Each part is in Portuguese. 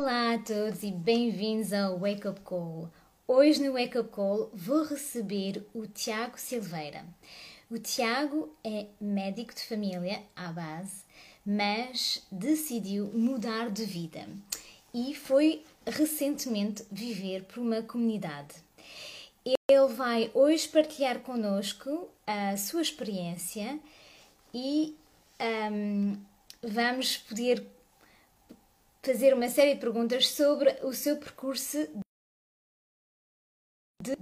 Olá a todos e bem-vindos ao Wake Up Call. Hoje no Wake Up Call vou receber o Tiago Silveira. O Tiago é médico de família à base, mas decidiu mudar de vida e foi recentemente viver por uma comunidade. Ele vai hoje partilhar connosco a sua experiência e um, vamos poder fazer uma série de perguntas sobre o seu percurso de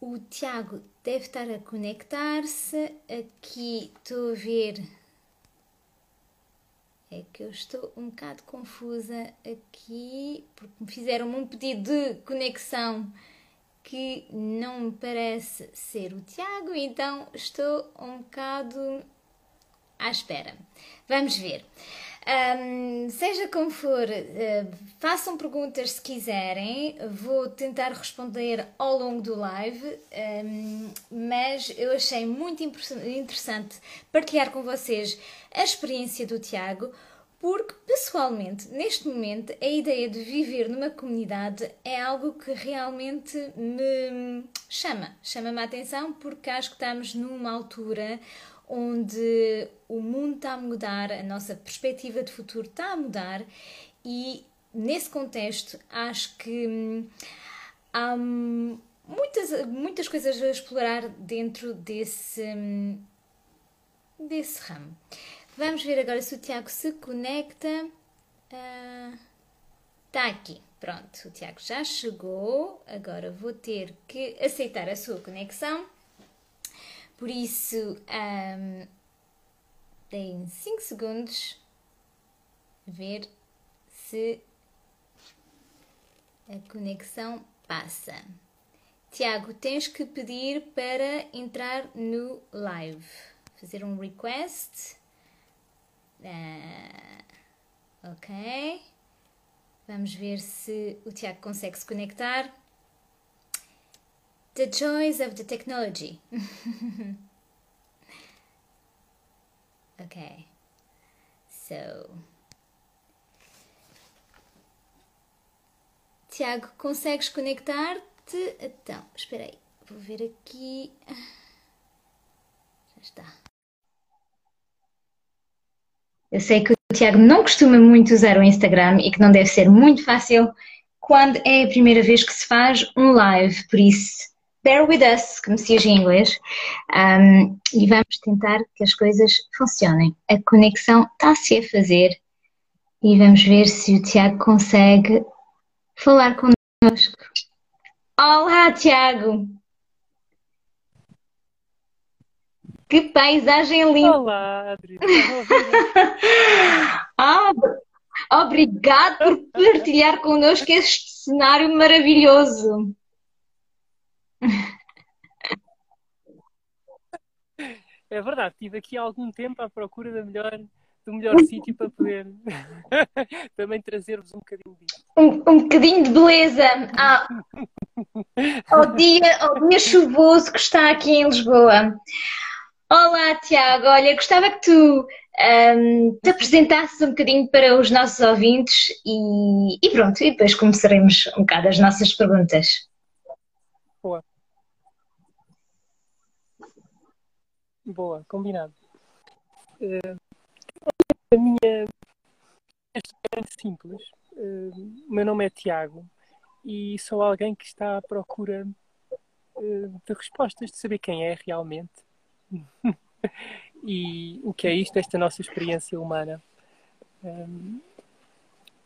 o Tiago deve estar a conectar-se. Aqui estou a ver. É que eu estou um bocado confusa aqui, porque me fizeram um pedido de conexão que não me parece ser o Tiago, então estou um bocado à espera. Vamos ver. Um, seja como for, uh, façam perguntas se quiserem, vou tentar responder ao longo do live, um, mas eu achei muito interessante partilhar com vocês a experiência do Tiago, porque pessoalmente, neste momento, a ideia de viver numa comunidade é algo que realmente me chama, chama-me a atenção, porque acho que estamos numa altura onde o mundo está a mudar, a nossa perspectiva de futuro está a mudar e nesse contexto acho que hum, há muitas, muitas coisas a explorar dentro desse, hum, desse ramo. Vamos ver agora se o Tiago se conecta. Está uh, aqui. Pronto, o Tiago já chegou. Agora vou ter que aceitar a sua conexão. Por isso, um, deem 5 segundos ver se a conexão passa. Tiago, tens que pedir para entrar no live. Fazer um request. Uh, ok. Vamos ver se o Tiago consegue se conectar. The joys of the technology. okay, so. Tiago, consegues conectar-te? Então, espera aí, vou ver aqui. Já está. Eu sei que o Tiago não costuma muito usar o Instagram e que não deve ser muito fácil quando é a primeira vez que se faz um live, por isso bear with us, como se diz em inglês, um, e vamos tentar que as coisas funcionem. A conexão está-se a fazer e vamos ver se o Tiago consegue falar connosco. Olá, Tiago! Que paisagem linda! Olá, Adri! ah, obrigado por partilhar connosco este cenário maravilhoso. É verdade, estive aqui há algum tempo à procura da melhor, do melhor sítio para poder também trazer-vos um bocadinho disso. Um, um bocadinho de beleza ah, ao, dia, ao dia chuvoso que está aqui em Lisboa. Olá, Tiago. Olha, gostava que tu um, te apresentasses um bocadinho para os nossos ouvintes e, e pronto, e depois começaremos um bocado as nossas perguntas. Boa, combinado. Uh, a minha história é simples. Uh, meu nome é Tiago e sou alguém que está à procura uh, de respostas, de saber quem é realmente e o que é isto, esta nossa experiência humana. Um,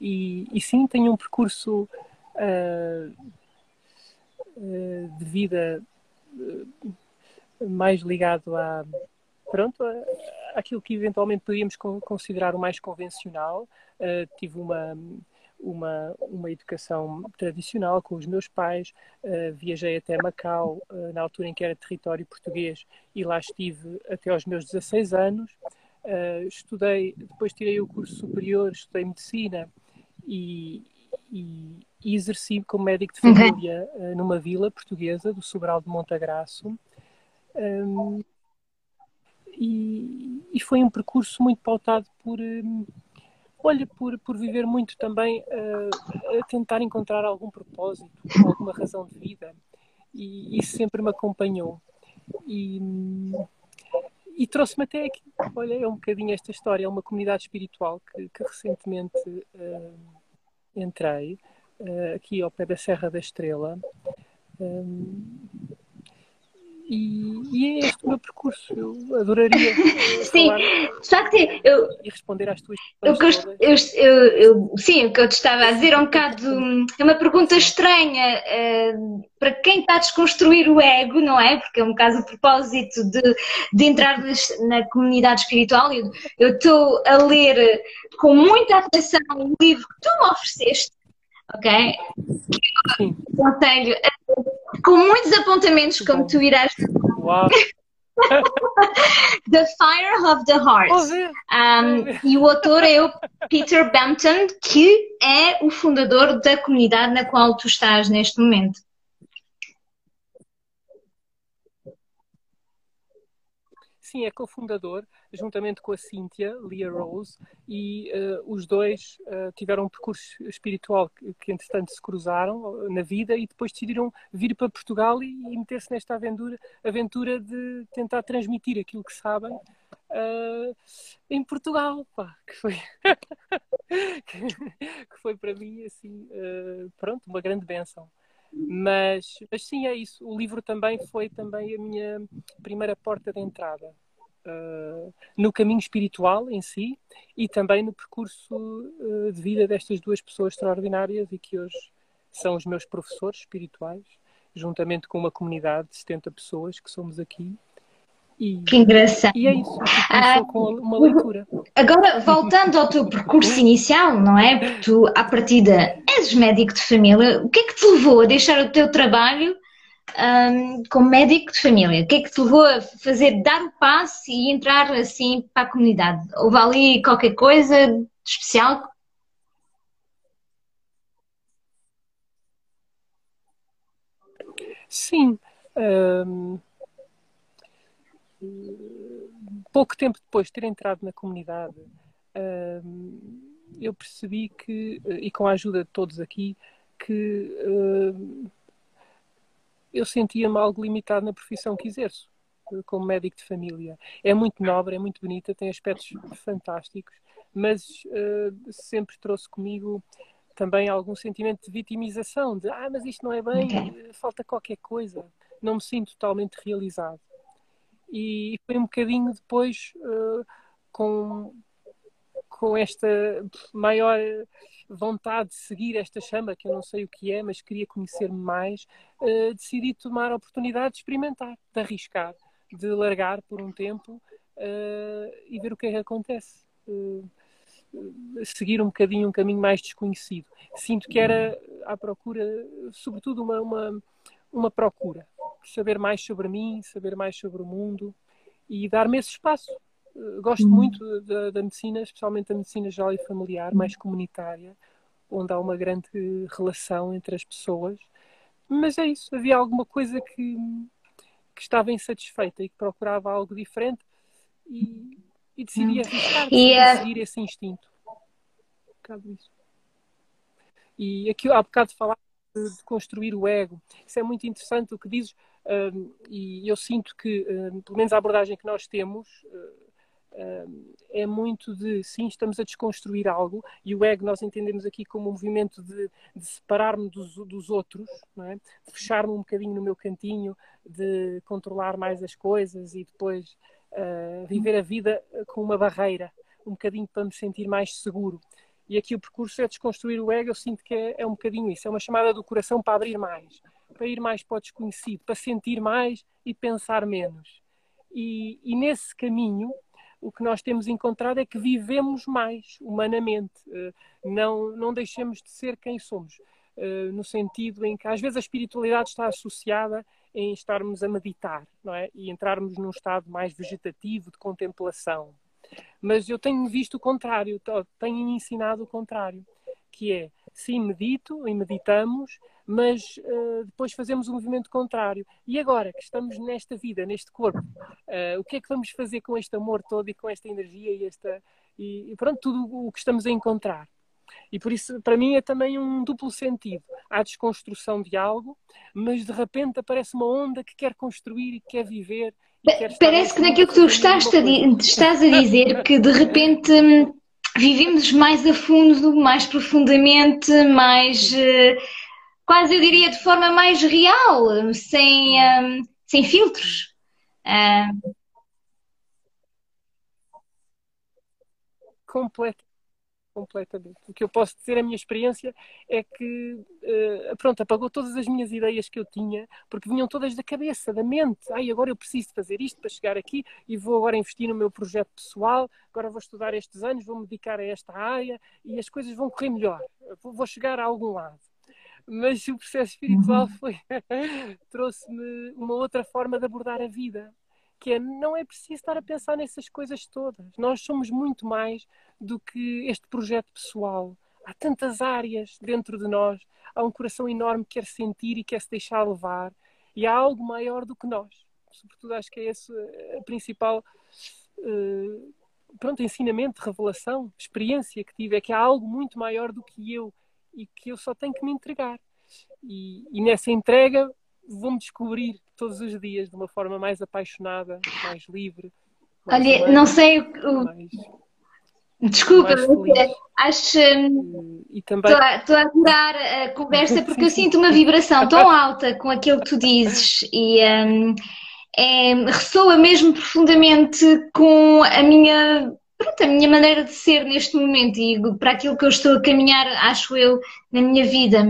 e, e, sim, tenho um percurso de vida mais ligado a pronto aquilo que eventualmente podíamos considerar o mais convencional. Uh, tive uma uma, uma educação tradicional com os meus pais. Uh, viajei até Macau, uh, na altura em que era território português, e lá estive até aos meus 16 anos. Uh, estudei, depois tirei o curso superior, estudei medicina e, e, e exerci como médico de família uhum. numa vila portuguesa do Sobral de Montagraço. Um, e, e, foi um percurso muito pautado por, um, olha, por, por viver muito também uh, a tentar encontrar algum propósito, alguma razão de vida. E isso sempre me acompanhou. E, e trouxe-me até aqui. Olha, é um bocadinho esta história. É uma comunidade espiritual que, que recentemente uh, entrei, uh, aqui ao pé da Serra da Estrela. Um, e, e, é este o meu percurso. Eu adoraria sim, só que eu, e responder às tuas eu, eu, eu, eu, Sim, o que eu te estava a dizer é um bocado. É uma pergunta estranha uh, para quem está a desconstruir o ego, não é? Porque é um bocado o propósito de, de entrar na comunidade espiritual. Eu estou a ler com muita atenção o livro que tu me ofereceste ok? Sim. Conselho, com muitos apontamentos, como tu irás. Uau! the Fire of the Heart. Um, e o autor é o Peter Bampton, que é o fundador da comunidade na qual tu estás neste momento. sim, é cofundador, juntamente com a Cíntia, Leah Rose, e uh, os dois uh, tiveram um percurso espiritual que, que, entretanto, se cruzaram na vida e depois decidiram vir para Portugal e, e meter-se nesta aventura, aventura de tentar transmitir aquilo que sabem uh, em Portugal, pá, que foi, que foi para mim, assim, pronto, uma grande benção. Mas, mas sim, é isso. O livro também foi também a minha primeira porta de entrada uh, no caminho espiritual em si e também no percurso uh, de vida destas duas pessoas extraordinárias e que hoje são os meus professores espirituais, juntamente com uma comunidade de 70 pessoas que somos aqui e, que engraçado. E é isso, ah, com uma leitura. Agora, voltando ao teu percurso inicial, não é? Porque tu, à partida, és médico de família. O que é que te levou a deixar o teu trabalho um, como médico de família? O que é que te levou a fazer, dar o passo e entrar assim para a comunidade? Houve ali qualquer coisa de especial? Sim. Um pouco tempo depois de ter entrado na comunidade, eu percebi que, e com a ajuda de todos aqui, que eu sentia-me algo limitado na profissão que exerço, como médico de família. É muito nobre, é muito bonita, tem aspectos fantásticos, mas sempre trouxe comigo também algum sentimento de vitimização, de ah, mas isto não é bem, falta qualquer coisa, não me sinto totalmente realizado e foi um bocadinho depois uh, com, com esta maior vontade de seguir esta chama, que eu não sei o que é, mas queria conhecer-me mais, uh, decidi tomar a oportunidade de experimentar, de arriscar, de largar por um tempo uh, e ver o que é que acontece. Uh, seguir um bocadinho um caminho mais desconhecido. Sinto que era à procura, sobretudo, uma, uma, uma procura saber mais sobre mim, saber mais sobre o mundo e dar-me esse espaço. Eh, gosto uhum. muito da, da, medicina, especialmente da medicina geral e familiar, mais comunitária, onde há uma grande relação entre as pessoas. Mas é isso, havia alguma coisa que, que estava insatisfeita e que procurava algo diferente e, e decidi uhum. arriscar, uh... seguir esse instinto. Um bocado isso. E aqui há bocado falar de, de construir o ego. Isso é muito interessante o que dizes e eu sinto que, pelo menos a abordagem que nós temos, é muito de sim, estamos a desconstruir algo e o ego nós entendemos aqui como um movimento de, de separar-me dos, dos, outros, é? de fechar-me um bocadinho no meu cantinho, de controlar mais as coisas e depois uh, viver a vida com uma barreira, um bocadinho para me sentir mais seguro. E aqui o percurso é desconstruir o ego, eu sinto que é, é um bocadinho isso, é uma chamada do coração para abrir mais para ir mais para o desconhecido, para sentir mais e pensar menos. E, e nesse caminho, o que nós temos encontrado é que vivemos mais humanamente, eh, não, não deixemos de ser quem somos, eh, no sentido em que às vezes a espiritualidade está associada em estarmos a meditar, não é? E entrarmos num estado mais vegetativo de contemplação. Mas eu tenho visto o contrário, tenho ensinado o contrário, que é, sim, medito e meditamos, mas uh, depois fazemos um movimento contrário. E agora que estamos nesta vida, neste corpo, uh, o que é que vamos fazer com este amor todo e com esta energia e esta, e, e pronto, tudo o que estamos a encontrar. E por isso, para mim, é também um duplo sentido. Há desconstrução de algo, mas de repente aparece uma onda que quer construir e quer viver. E quer Parece que naquilo que tu estás a, estás a dizer, que de repente hum, vivemos mais a fundo, mais profundamente, mais. Uh, quase eu diria de forma mais real, sem, um, sem filtros. Um... Completamente. O que eu posso dizer, a minha experiência, é que, uh, pronto, apagou todas as minhas ideias que eu tinha, porque vinham todas da cabeça, da mente. Ai, agora eu preciso fazer isto para chegar aqui e vou agora investir no meu projeto pessoal, agora vou estudar estes anos, vou me dedicar a esta área e as coisas vão correr melhor. Vou chegar a algum lado. Mas o processo espiritual uhum. foi trouxe-me uma outra forma de abordar a vida que não é preciso estar a pensar nessas coisas todas. Nós somos muito mais do que este projeto pessoal. Há tantas áreas dentro de nós, há um coração enorme que quer sentir e quer se deixar levar, e há algo maior do que nós. Sobretudo, acho que é esse eh, a principal uh, pronto, ensinamento, revelação, experiência que tive, é que há algo muito maior do que eu e que eu só tenho que me entregar. E, e nessa entrega vou-me descobrir todos os dias de uma forma mais apaixonada, mais livre. Mais Olha, humana, não sei o. Mais, Desculpa, acho. Estou a, estou a adorar a conversa porque eu sinto uma vibração tão alta com aquilo que tu dizes e um, é, ressoa mesmo profundamente com a minha, pronto, a minha maneira de ser neste momento e para aquilo que eu estou a caminhar, acho eu, na minha vida.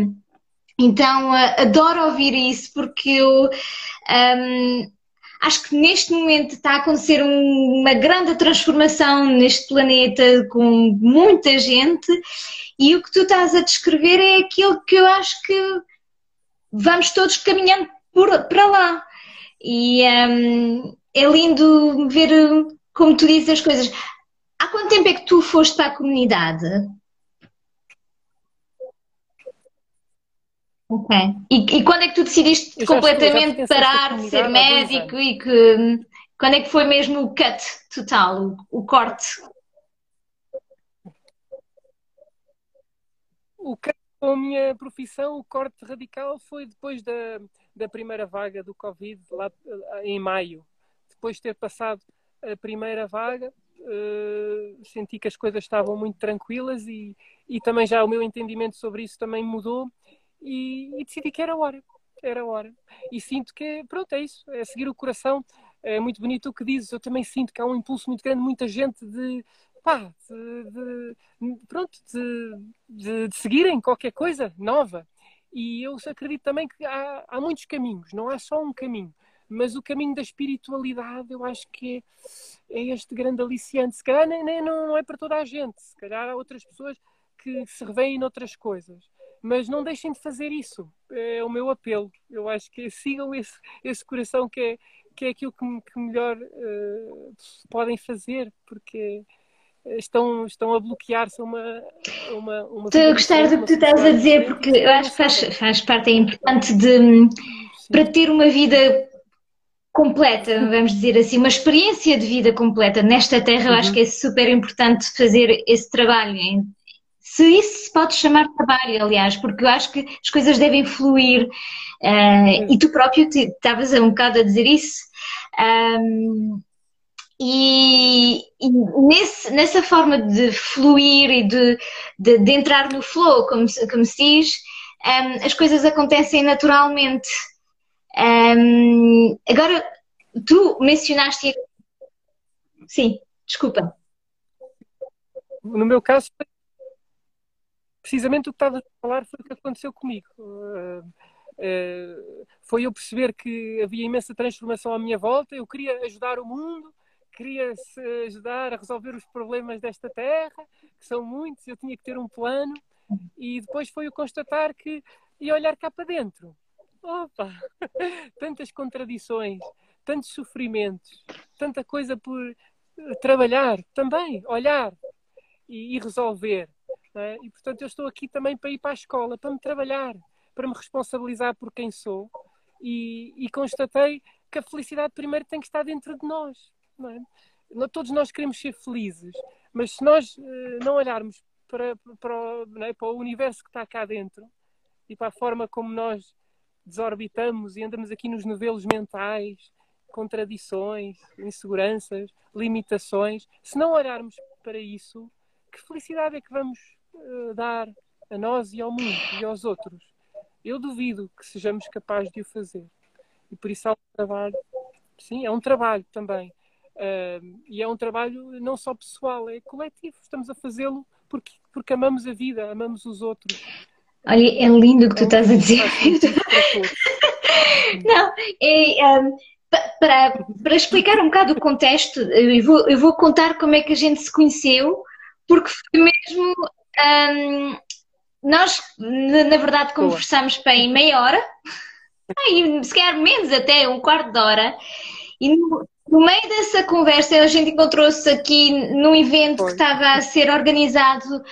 Então, uh, adoro ouvir isso porque eu um, acho que neste momento está a acontecer um, uma grande transformação neste planeta com muita gente e o que tu estás a descrever é aquilo que eu acho que vamos todos caminhando por, para lá. E um, é lindo ver como tu dizes as coisas. Há quanto tempo é que tu foste para a comunidade? Ok. E, e, quando é que tu decidiste completamente parar de ser médico e que quando é que foi mesmo o cut total, o, o corte? O cut com a minha profissão, o corte radical foi depois da, da primeira vaga do Covid, lá em maio. Depois de ter passado a primeira vaga, uh, senti que as coisas estavam muito tranquilas e, e também já o meu entendimento sobre isso também mudou e, e decidi que era hora. Era hora. E sinto que, pronto, é isso. É seguir o coração. É muito bonito o que dizes. Eu também sinto que há um impulso muito grande, muita gente de, pá, de, de pronto, de, de, seguirem qualquer coisa nova. E eu acredito também que há, há muitos caminhos, não há só um caminho. Mas o caminho da espiritualidade eu acho que é, é este grande aliciante. Se calhar nem, nem, não é para toda a gente, se calhar há outras pessoas que se revêem noutras coisas mas não deixem de fazer isso. É o meu apelo. Eu acho que sigam esse, esse coração que é, que é aquilo que, que melhor uh, podem fazer, porque estão, estão a bloquear-se uma, uma, uma. Estou a gostar do que tu estás a dizer, porque eu acho que faz, faz parte, é importante de, Sim. para ter uma vida completa, vamos dizer assim, uma experiência de vida completa nesta terra, eu acho uhum. que é super importante fazer esse trabalho se isso se pode chamar de trabalho, aliás, porque eu acho que as coisas devem fluir uh, e tu próprio estavas um bocado a dizer isso. Um, e, e nesse, nessa forma de fluir e de, de, de, entrar no flow, como, como se diz, um, as coisas acontecem naturalmente. Um, agora, tu mencionaste. Sim, desculpa. No meu caso, precisamente o que estava a falar foi o que aconteceu comigo. Uh, foi eu perceber que havia imensa transformação à minha volta, eu queria ajudar o mundo, queria ajudar a resolver os problemas desta terra, que são muitos, eu tinha que ter um plano, e depois foi o constatar que ia olhar cá para dentro. Opa! Tantas contradições, tantos sofrimentos, tanta coisa por trabalhar também, olhar e, e resolver. É? E portanto eu estou aqui também para ir para a escola, para me trabalhar, para me responsabilizar por quem sou. E, e constatei que a felicidade primeiro tem que estar dentro de nós. Não é? Todos nós queremos ser felizes, Mas se nós uh, não olharmos para, para, o, é? para o universo que está cá dentro e para a forma como nós desorbitamos e andamos aqui nos novelos mentais, contradições, inseguranças, limitações, se não olharmos para isso, que felicidade é que vamos uh, dar a nós e ao mundo e aos outros? Eu duvido que sejamos capazes de o fazer. E por isso há um trabalho, sim, é um trabalho também. Uh, e é um trabalho não só pessoal, é coletivo. Estamos a fazê-lo porque, porque amamos a vida, amamos os outros. Olha, é lindo o que tu estás a dizer. não, é, um, para, para explicar um bocado o contexto, eu vou, eu vou contar como é que a gente se conheceu, porque foi mesmo. Um, nós, na verdade, conversamos para em meia hora, e se calhar menos até, um quarto de hora, e no, no meio dessa conversa a gente encontrou-se aqui num evento Foi. que estava a ser organizado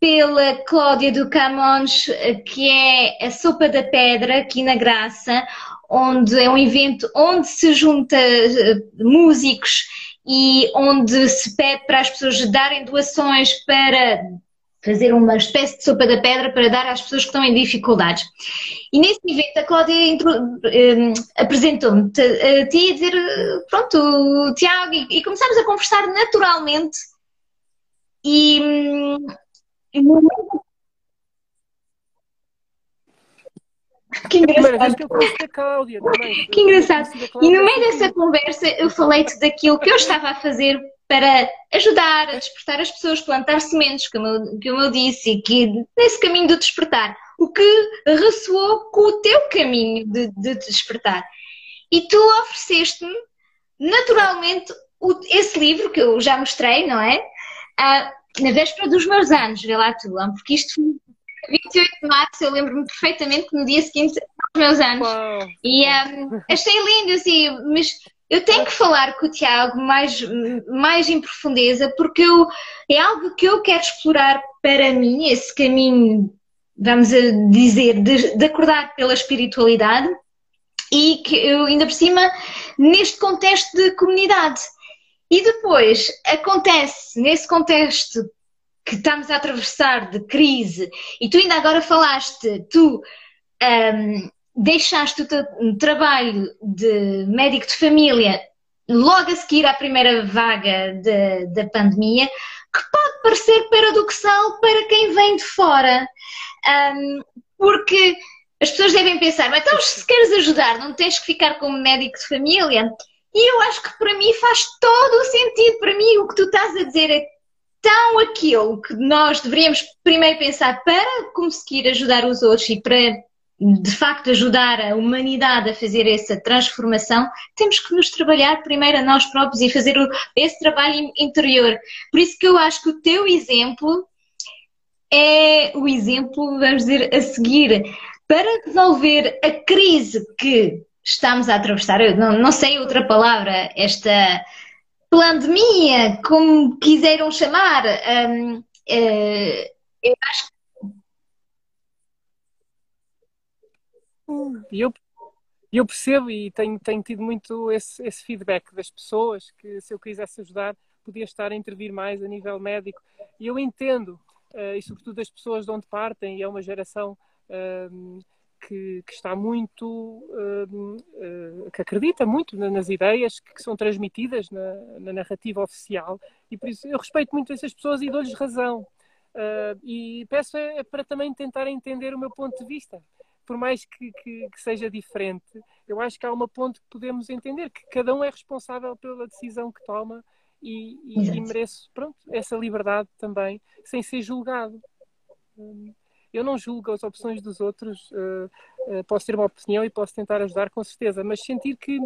pela Cláudia do Camões, que é a Sopa da Pedra, aqui na Graça, onde é um evento onde se junta eh, músicos e onde se pede para as pessoas darem doações para fazer uma espécie de sopa da pedra para dar às pessoas que estão em dificuldades. E nesse evento a Cláudia um, apresentou-me a ti a dizer, pronto, o Tiago, e, e começámos a conversar naturalmente. E, um, que engraçado. Que engraçado. E no meio dessa conversa eu falei-te daquilo que eu estava a fazer para ajudar a despertar as pessoas, plantar sementes, como eu, como eu disse, e que nesse caminho do despertar, o que ressoou com o teu caminho de, de despertar. E tu ofereceste-me naturalmente o, esse livro que eu já mostrei, não é? Ah, na véspera dos meus anos, vê lá tu, porque isto foi 28 de março, eu lembro-me perfeitamente que no dia seguinte aos meus anos. Uau. E um, achei lindo, assim, mas eu tenho que falar com o Tiago mais, mais em profundeza, porque eu, é algo que eu quero explorar para mim, esse caminho, vamos dizer, de, de acordar pela espiritualidade e que eu, ainda por cima, neste contexto de comunidade. E depois acontece, nesse contexto que estamos a atravessar de crise, e tu ainda agora falaste, tu um, deixaste o teu trabalho de médico de família logo a seguir à primeira vaga de, da pandemia, que pode parecer paradoxal para quem vem de fora, um, porque as pessoas devem pensar, mas então se queres ajudar, não tens que ficar como médico de família. E eu acho que para mim faz todo o sentido. Para mim, o que tu estás a dizer é tão aquilo que nós deveríamos primeiro pensar para conseguir ajudar os outros e para de facto ajudar a humanidade a fazer essa transformação, temos que nos trabalhar primeiro a nós próprios e fazer esse trabalho interior. Por isso que eu acho que o teu exemplo é o exemplo, vamos dizer, a seguir para resolver a crise que estamos a atravessar. Eu não, não sei outra palavra, esta pandemia, como quiseram chamar. Um, uh, eh, eu acho E eu, eu percebo e tenho, tenho tido muito esse, esse feedback das pessoas que se eu quisesse ajudar podia estar a intervir mais a nível médico. E eu entendo, uh, e sobretudo as pessoas de onde partem, e é uma geração uh, que, que, está muito, uh, que acredita muito nas ideias que, que são transmitidas na, na, narrativa oficial, e por isso eu respeito muito essas pessoas e dou-lhes razão. e peço é, é para também tentar entender o meu ponto de vista por mais que, que, que, seja diferente, eu acho que há uma ponte que podemos entender, que cada um é responsável pela decisão que toma e, e, e merece pronto, essa liberdade também, sem ser julgado. Hum, eu não julgo as opções dos outros, uh, uh, posso ter uma opinião e posso tentar ajudar com certeza, mas sentir que,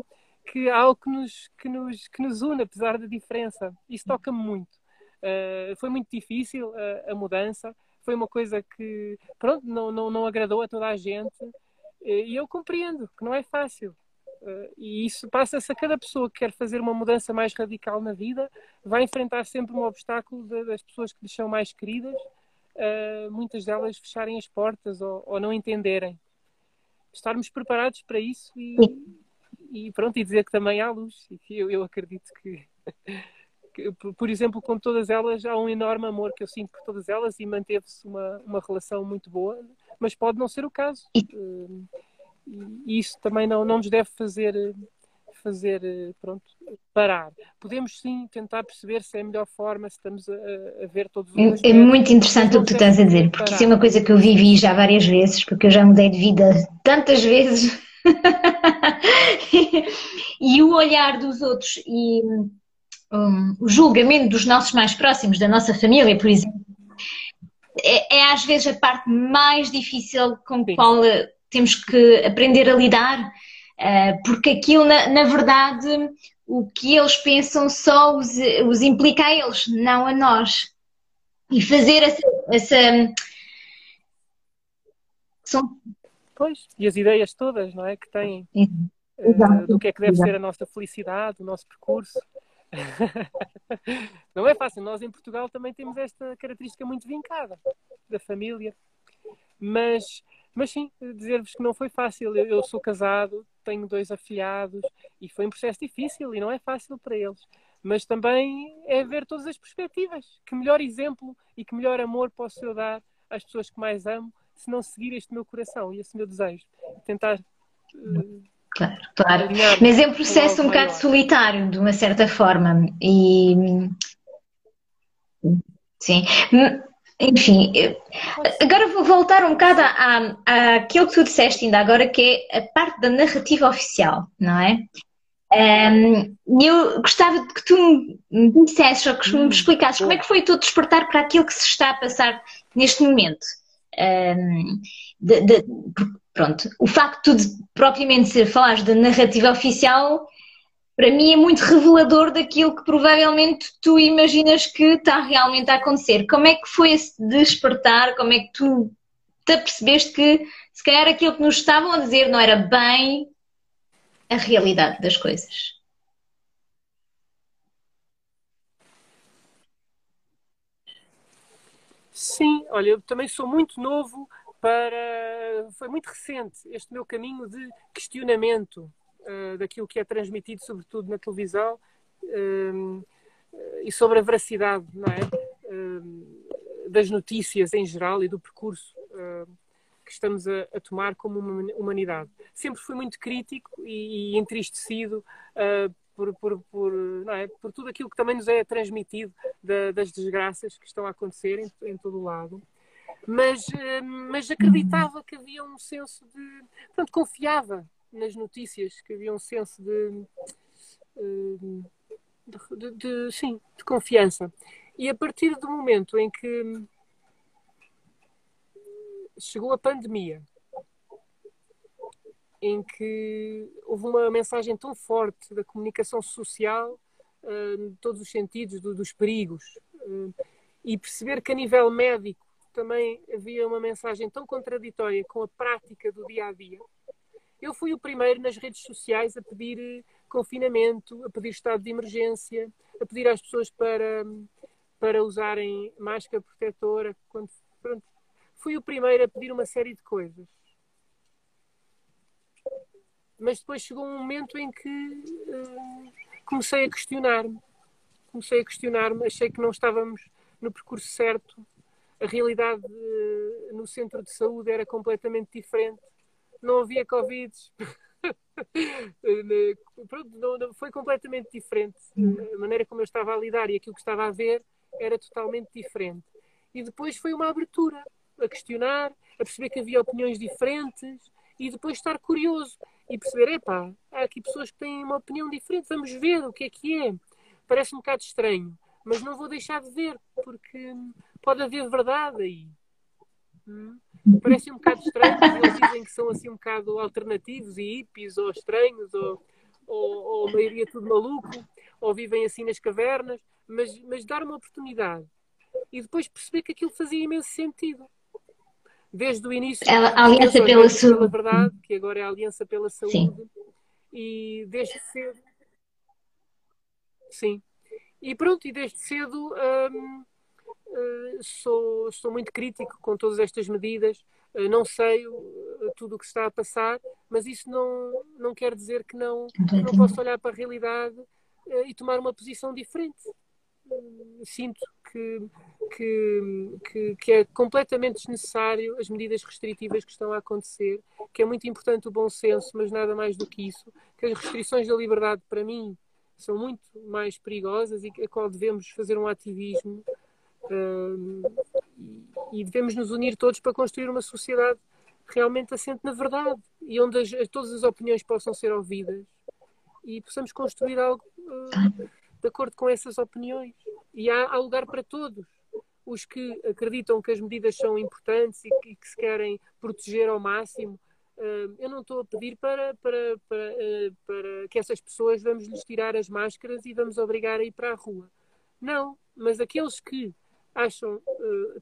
que há algo que nos, que, nos, que nos une, apesar da diferença, isso toca-me muito. Uh, foi muito difícil a mudança, foi uma coisa que, pronto, não, não, não agradou a toda a gente. E eu compreendo que não é fácil. Eh, e isso passa-se a cada pessoa que quer fazer uma mudança mais radical na vida, vai enfrentar sempre um obstáculo das pessoas que lhes são mais queridas, eh, muitas delas fecharem as portas ou, ou não entenderem. Estarmos preparados para isso e, e, pronto, e dizer que também há luz e que eu, eu acredito que, por exemplo, com todas elas há um enorme amor que eu sinto por todas elas e manteve-se uma, uma relação muito boa, mas pode não ser o caso. E, e isso também não, não nos deve fazer fazer, pronto, parar. Podemos sim tentar perceber se é a melhor forma, se estamos a, a ver todos os É, é muito interessante o que tu estás a dizer, porque isso é uma coisa que eu vivi já várias vezes, porque eu já mudei de vida tantas vezes. e o olhar dos outros e um, o julgamento dos nossos mais próximos, da nossa família, por exemplo, é, é às vezes a parte mais difícil com a qual eh, temos que aprender a lidar, uh, porque aquilo, na, na, verdade, o que eles pensam só os, os implica a eles, não a nós. E fazer essa. essa são... Pois, e as ideias todas, não é? Que têm. Uh, do que é que deve Exato. ser a nossa felicidade, o nosso percurso. não é fácil. Nós em Portugal também temos esta característica muito vincada da família. Mas, mas sim, dizer-vos que não foi fácil. Eu, eu, sou casado, tenho dois afilhados e foi um processo difícil e não é fácil para eles. Mas também é ver todas as perspectivas. Que melhor exemplo e que melhor amor posso eu dar às pessoas que mais amo se não seguir este meu coração e este meu desejo. Tentar. Uh, Claro, claro. Mas é um processo um bocado solitário, de uma certa forma. E. Sim. Enfim, agora vou voltar um bocado àquilo que tu disseste ainda agora, que é a parte da narrativa oficial, não é? Um, eu gostava de que tu me dissesses ou que me hum, explicasses como é que foi o teu despertar para aquilo que se está a passar neste momento. Um, de, de, pronto, o facto de propriamente ser falares da narrativa oficial, para mim é muito revelador daquilo que provavelmente tu imaginas que está realmente a acontecer. Como é que foi esse despertar? Como é que tu te apercebeste que se calhar aquilo que nos estavam a dizer não era bem a realidade das coisas? Sim, olha, eu também sou muito novo para. Foi muito recente este meu caminho de questionamento uh, daquilo que é transmitido, sobretudo na televisão, uh, e sobre a veracidade não é? Uh, das notícias em geral e do percurso que estamos a, a, tomar como uma humanidade. Sempre fui muito crítico e, e entristecido por, por, por, é? por, tudo aquilo que também nos é transmitido da, das desgraças que estão a acontecer em, em todo o lado mas, eh, mas acreditava que havia um senso de. Portanto, confiava nas notícias, que havia um senso de. Eh, de, de, de sim, de confiança. E a partir do momento em que chegou a pandemia, em que houve uma mensagem tão forte da comunicação social, em todos os sentidos, do, dos perigos, e perceber que a nível médico também havia uma mensagem tão contraditória com a prática do dia a dia. Eu fui o primeiro nas redes sociais a pedir eh, confinamento, a pedir estado de emergência, a pedir às pessoas para, para usarem máscara protetora. Quando, pronto, fui o primeiro a pedir uma série de coisas. Mas depois chegou um momento em que uh, comecei a questionar-me. Comecei a questionar-me, achei que não estávamos no percurso certo a realidade eh, no centro de saúde era completamente diferente. Não havia Covid. Não, não, foi completamente diferente. A maneira como eu estava a lidar e aquilo que estava a ver era totalmente diferente. E depois foi uma abertura a questionar, a perceber que havia opiniões diferentes e depois estar curioso e perceber: epá, há aqui pessoas que têm uma opinião diferente, vamos ver o que é que é. Parece um bocado estranho, mas não vou deixar de ver, porque pode haver verdade aí. Hum? Parece um bocado estranho, eles dizem que são assim um bocado alternativos e hippies, ou estranhos, ou, ou, ou a maioria tudo maluco, ou vivem assim nas cavernas, mas, mas dar uma oportunidade e depois perceber que aquilo fazia imenso sentido. Desde o início, a Aliança pela Saúde. Pela verdade, que agora é a Aliança pela Saúde, Sim. e desde cedo. Sim. E pronto, e desde cedo hum, sou, sou muito crítico com todas estas medidas. Uh, não sei uh, tudo o que está a passar, mas isso não, não quer dizer que não, não posso olhar para a realidade e tomar uma posição diferente. sinto que, que, que, que, é completamente desnecessário as medidas restritivas que estão a acontecer, que é muito importante o bom senso, mas nada mais do que isso, que as restrições da liberdade, para mim, são muito mais perigosas e a qual devemos fazer um ativismo e devemos nos unir todos para construir uma sociedade realmente assente na verdade e onde as, todas as opiniões possam ser ouvidas e possamos construir algo uh, de acordo com essas opiniões. E há, há, lugar para todos. Os que acreditam que as medidas são importantes e que, que se querem proteger ao máximo. Uh, eu não estou a pedir para, para, para, uh, para que essas pessoas vamos lhes tirar as máscaras e vamos obrigar a ir para a rua. Não, mas aqueles que acham,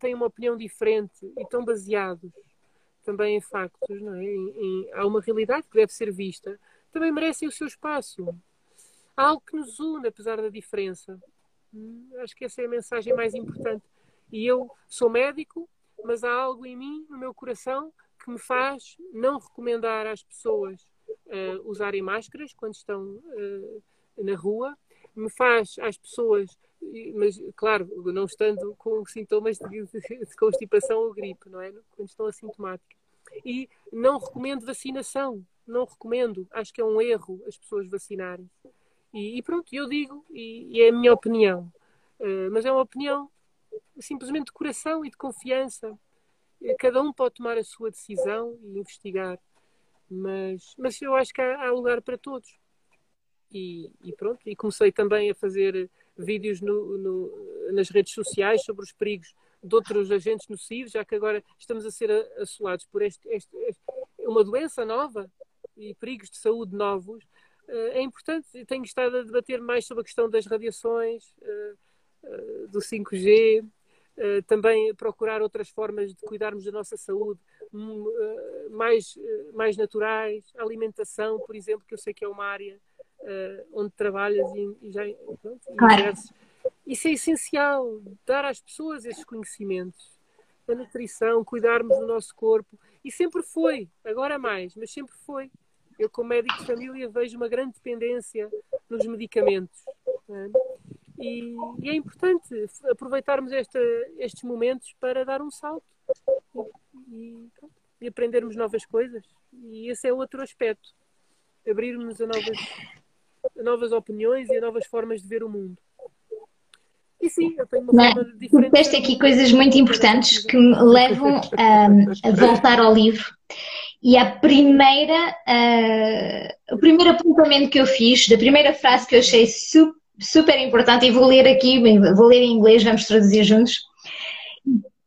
têm uma opinião diferente e estão baseados também em factos, não é? Em, em, há uma realidade que deve ser vista, também merecem o seu espaço. Há algo que nos une, apesar da diferença. Hum, acho que essa é a mensagem mais importante. E eu sou médico, mas há algo em mim, no meu coração, que me faz não recomendar às pessoas uh, usarem máscaras quando estão uh, na rua, me faz às pessoas, mas claro, não estando com sintomas de, de constipação ou gripe, não é? Quando estão assintomáticos e não recomendo vacinação. Não recomendo. Acho que é um erro as pessoas vacinarem. E, e pronto, eu digo, e, e, é a minha opinião. Uh, mas é uma opinião simplesmente de coração e de confiança. Cada um pode tomar a sua decisão e investigar. Mas, mas eu acho que há, há lugar para todos. E, e, pronto, e comecei também a fazer vídeos no, no, nas redes sociais sobre os perigos de outros agentes nocivos, já que agora estamos a ser assolados por este, este, este, uma doença nova e perigos de saúde novos, eh, é importante. Tenho estado a debater mais sobre a questão das radiações, eh, eh, do 5G, também procurar outras formas de cuidarmos da nossa saúde hum, mais, mais naturais, alimentação, por exemplo, que eu sei que é uma área onde trabalhas e, já pronto, claro. Isso é essencial, dar às pessoas esses conhecimentos. A nutrição, cuidarmos do nosso corpo. E sempre foi, agora mais, mas sempre foi. Eu, como médico de família, vejo uma grande dependência nos medicamentos. É? E, e, é importante aproveitarmos esta, estes momentos para dar um salto e, e, aprendermos novas coisas. E esse é outro aspecto. Abrirmos a novas, a novas opiniões e a novas formas de ver o mundo. E sim, eu tenho uma forma diferente. Aqui coisas muito importantes que me levam a, a voltar ao livro. E a primeira, uh, o primeiro apontamento que eu fiz, da primeira frase que eu achei super, super importante, e vou ler aqui, vou ler em inglês, vamos traduzir juntos.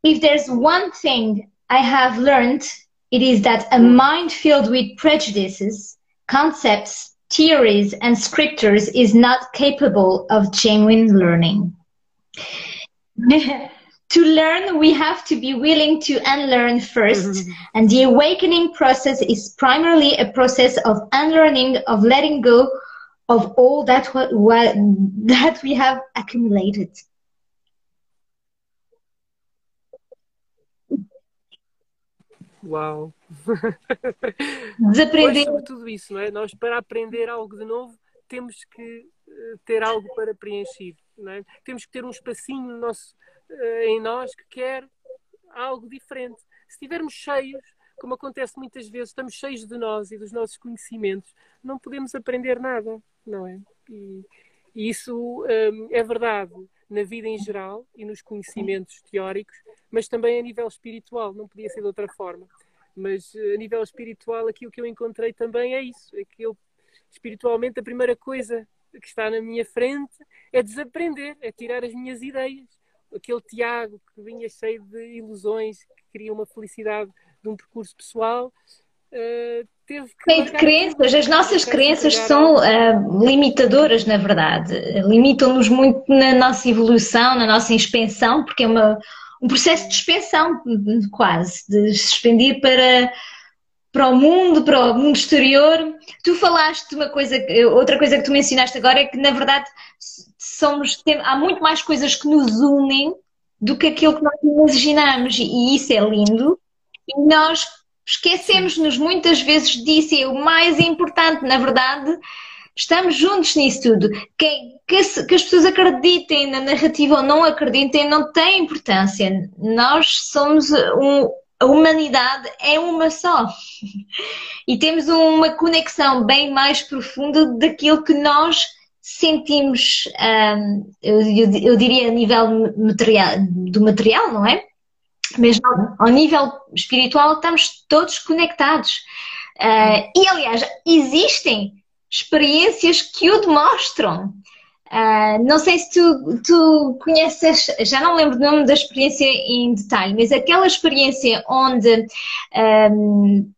If there's one thing I have learned, it is that a mind filled with prejudices, concepts, theories, and scriptures is not capable of genuine learning. to learn, we have to be willing to unlearn first. Mm-hmm. and the awakening process is primarily a process of unlearning, of letting go of all that, what, that we have accumulated. Uau! Desaprender. sobre tudo isso, não é? Nós, para aprender algo de novo, temos que eh, ter algo para preencher. É? Temos que ter um espacinho nosso, uh, em nós que quer algo diferente. Se estivermos cheios, como acontece muitas vezes, estamos cheios de nós e dos nossos conhecimentos, não podemos aprender nada, não é? E, e isso um, é verdade na vida em geral e nos conhecimentos teóricos, mas também a nível espiritual, não podia ser de outra forma. Mas eh, a nível espiritual, aquilo que eu encontrei também é isso: é que eu, espiritualmente, a primeira coisa que está na minha frente é desaprender, é tirar as minhas ideias. Aquele Tiago que vinha cheio de ilusões, que queria uma felicidade de um percurso pessoal, uh, teve que. Tem de crenças, as nossas crenças são uh, limitadoras, na verdade. Limitam-nos muito na nossa evolução, na nossa expansão, porque é uma, um processo de expansão, quase, de se expandir para para o mundo, para o mundo exterior. Tu falaste de uma coisa, outra coisa que tu mencionaste agora é que na verdade somos, tem, há muito mais coisas que nos unem do que aquilo que nós imaginamos e isso é lindo. E nós esquecemos-nos muitas vezes disso e o mais importante, na verdade, estamos juntos nisso tudo. Que, que, que, as pessoas acreditem na narrativa ou não acreditem não tem importância. Nós somos um, a humanidade é uma só. E temos uma conexão bem mais profunda daquilo que nós sentimos, um, eu, eu, eu, diria a nível material, do material, não é? Mas ao, ao nível espiritual estamos todos conectados. Uh, e aliás, existem experiências que o demonstram. Uh, não sei se tu, tu conheces, já não lembro o nome da experiência em detalhe, mas aquela experiência onde um,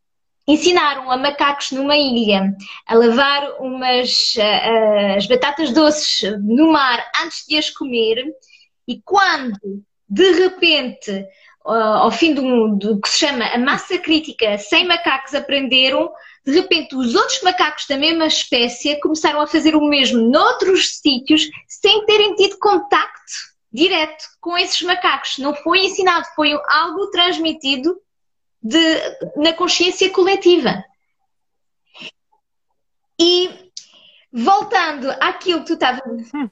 ensinaram a macacos numa ilha a lavar umas uh, as batatas doces no mar antes de as comer e quando de repente uh, ao fim do, do que se chama a massa crítica 100 macacos aprenderam de repente, os outros macacos da mesma espécie começaram a fazer o mesmo noutros sítios sem terem tido contacto direto com esses macacos. Não foi ensinado, foi algo transmitido de, na consciência coletiva. E voltando àquilo que tu estavas. Hum.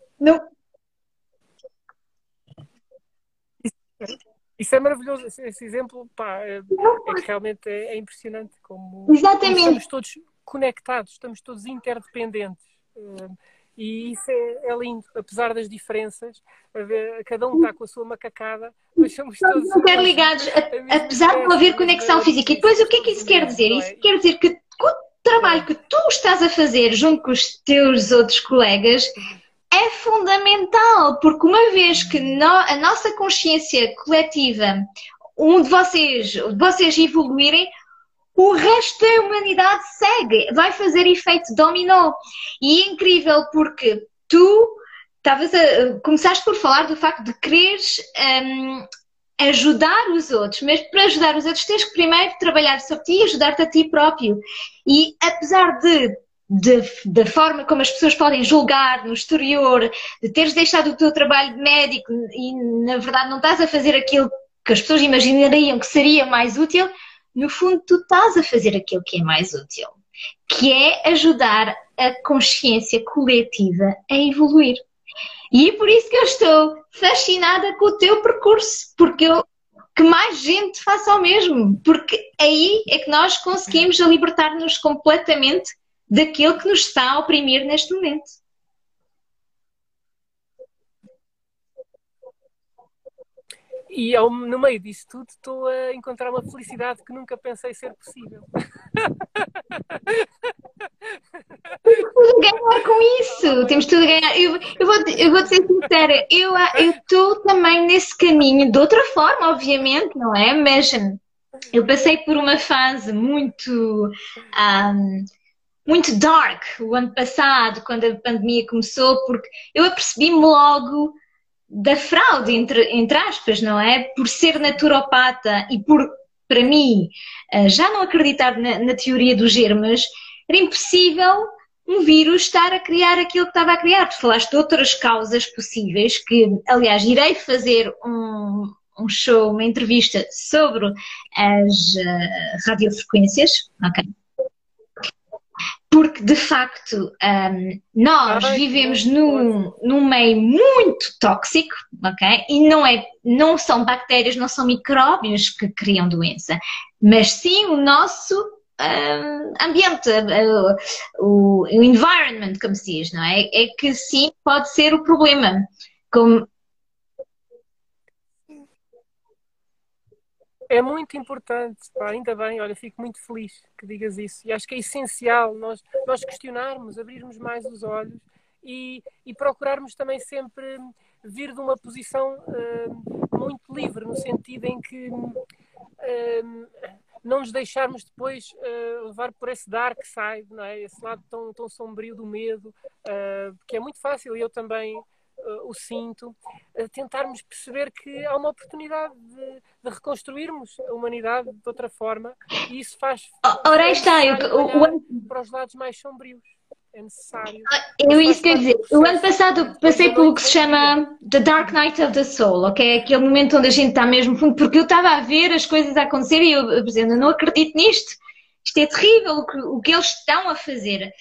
Isso é maravilhoso, esse, esse exemplo pá, é, é, realmente é, é impressionante como, Exatamente. Estamos todos conectados, estamos todos interdependentes. Uh, e isso é, é, lindo, apesar das diferenças, ver, cada um está com a sua macacada, mas somos todos interligados, apesar de não haver conexão física. E depois o que é que isso quer dizer? Isso quer dizer que o trabalho que tu estás a fazer junto com os teus outros colegas é fundamental, porque uma vez que no, a nossa consciência coletiva, um de vocês, vocês evoluírem, o resto da humanidade segue, vai fazer efeito dominó. E é incrível porque tu estavas a, começaste por falar do facto de quereres um, ajudar os outros, mas para ajudar os outros tens que primeiro trabalhar sobre ti e ajudar-te a ti próprio. E apesar de da forma como as pessoas podem julgar no exterior, de teres deixado o teu trabalho de médico e na verdade não estás a fazer aquilo que as pessoas imaginariam que seria mais útil, no fundo tu estás a fazer aquilo que é mais útil, que é ajudar a consciência coletiva a evoluir. E é por isso que eu estou fascinada com o teu percurso, porque eu que mais gente faça o mesmo, porque aí é que nós conseguimos libertar-nos completamente daquilo que nos está a oprimir neste momento. E ao, no meio disso tudo estou a encontrar uma felicidade que nunca pensei ser possível. Temos tudo a ganhar com isso, temos tudo a ganhar. Eu, eu, vou, eu vou ser sincera, eu estou também nesse caminho, de outra forma, obviamente, não é? Mas eu passei por uma fase muito. Um, muito dark o ano passado, quando a pandemia começou, porque eu apercebi-me logo da fraude, entre, entre aspas, não é? Por ser naturopata e por, para mim, eh, já não acreditar na, na teoria dos germes, era impossível um vírus estar a criar aquilo que estava a criar. Tu falaste de outras causas possíveis, que, aliás, irei fazer um, um show, uma entrevista sobre as uh, radiofrequências, ok? Porque de facto um, nós vivemos num, num meio muito tóxico, ok? E não, é, não são bactérias, não são micróbios que criam doença, mas sim o nosso um, ambiente, uh, o, o environment, como se diz, não é? É que sim pode ser o problema. Como É muito importante, pá, ainda bem, olha, fico muito feliz que digas isso. E acho que é essencial nós, nós questionarmos, abrirmos mais os olhos e, e procurarmos também sempre vir de uma posição uh, muito livre, no sentido em que uh, não nos deixarmos depois uh, levar por esse dark side, não é? esse lado tão, tão sombrio do medo, que é muito fácil e eu também uh, o cinto, uh, tentarmos perceber que há uma oportunidade de, de, reconstruirmos a humanidade de outra forma e isso faz. Ora, aí está, o, para os lados mais sombrios. É necessário. Ah, eu isso quer dizer, o ano passado passei pelo que se chama The Dark Night of the Soul, ok? Aquele momento onde a gente está mesmo fundo, porque eu estava a ver as coisas a acontecer e eu, por exemplo, não acredito nisto. Isto é terrível o que, o que eles estão a fazer.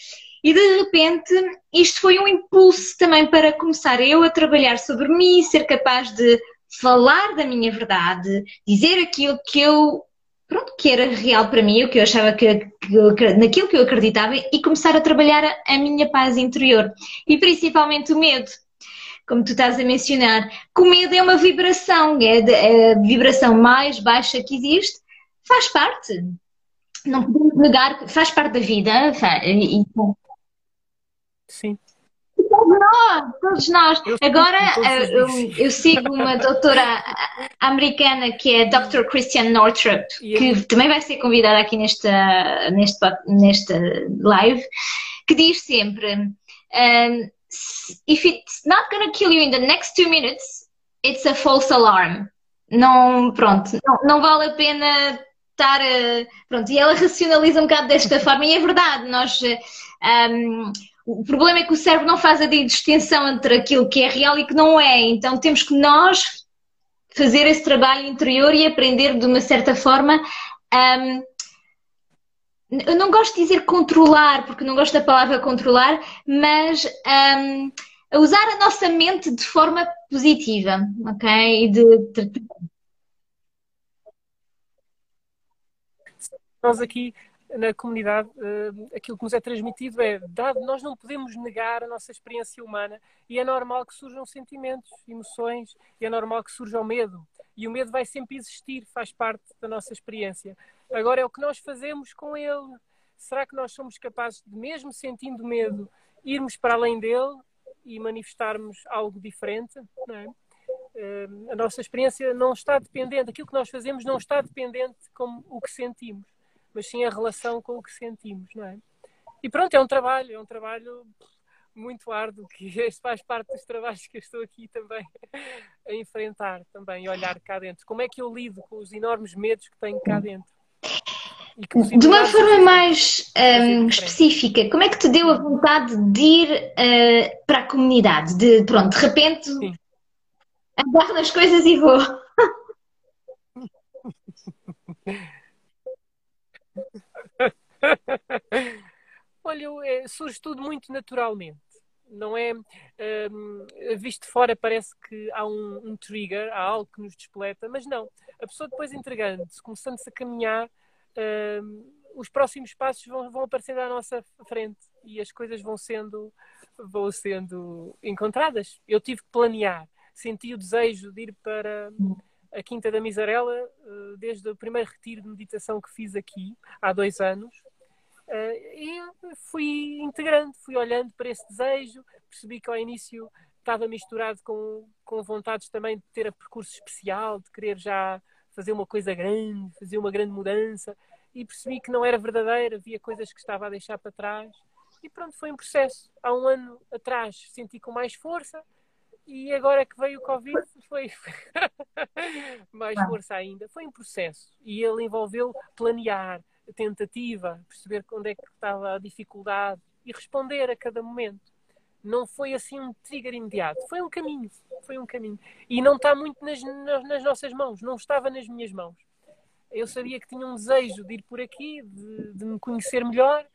E de repente, isto foi um impulso também para começar eu a trabalhar sobre mim, ser capaz de falar da minha verdade, dizer aquilo que eu, pronto, que era real para mim, o que eu achava que, que naquilo que eu acreditava e começar a trabalhar a, a minha paz interior. E principalmente o medo como tu estás a mencionar, que o medo é uma vibração, é a vibração mais baixa que existe, faz parte. Não podemos negar, faz parte da vida. E, Sim. Todos nós, todos nós. Agora eh, eu, eu, sigo uma doutora americana que é a Dr. Christian Northrup, que também vai ser convidada aqui nesta, neste, nesta live, que diz sempre: um, if it's not gonna kill you in the next two minutes, it's a false alarm. Não, pronto, não, não vale a pena estar. A, pronto, e ela racionaliza um bocado desta forma, e é verdade, nós. Um, o problema é que o cérebro não faz a distinção entre aquilo que é real e que não é. Então temos que nós fazer esse trabalho interior e aprender de uma certa forma. Um, eu não gosto de dizer controlar, porque não gosto da palavra controlar, mas um, usar a nossa mente de forma positiva, ok? De, de... Nós aqui na comunidade, uh, aquilo que nos é transmitido é, dado, nós não podemos negar a nossa experiência humana e é normal que surjam sentimentos, emoções, e é normal que surja o medo. E o medo vai sempre existir, faz parte da nossa experiência. Agora é o que nós fazemos com ele. Será que nós somos capazes de, mesmo sentindo medo, irmos para além dele e manifestarmos algo diferente? É? Uh, a nossa experiência não está dependente, aquilo que nós fazemos não está dependente como o que sentimos mas sim a relação com o que sentimos, não é? E pronto, é um trabalho, é um trabalho muito árduo, que este faz parte dos trabalhos que eu estou aqui também a enfrentar, também, a olhar cá dentro. Como é que eu lido com os enormes medos que tenho cá dentro? De uma forma mais um, específica, como é que te deu a vontade de ir uh, para a comunidade? De, pronto, de repente, Sim. agarro nas coisas e vou. Olha, é, surge tudo muito naturalmente. Não é um, visto de fora parece que há um, um, trigger, há algo que nos despoleta, mas não. A pessoa depois entregando-se, começando-se a caminhar, um, os próximos passos vão, vão aparecendo à nossa frente e as coisas vão sendo, vão sendo encontradas. Eu tive que planear, senti o desejo de ir para a Quinta da Misarela eh, desde o primeiro retiro de meditação que fiz aqui, há dois anos. Eh, e fui integrando, fui olhando para esse desejo, percebi que ao início estava misturado com, com vontades também de ter a percurso especial, de querer já fazer uma coisa grande, fazer uma grande mudança, e percebi que não era verdadeira, havia coisas que estava a deixar para trás. E pronto, foi um processo. Há um ano atrás senti com mais força, e agora que veio o Covid, foi mais força ainda. Foi um processo e ele envolveu planear, tentativa, perceber onde é que estava a dificuldade e responder a cada momento. Não foi assim um trigger imediato, foi um caminho, foi um caminho. E não está muito nas, nas nossas mãos, não estava nas minhas mãos. Eu sabia que tinha um desejo de ir por aqui, de, de me conhecer melhor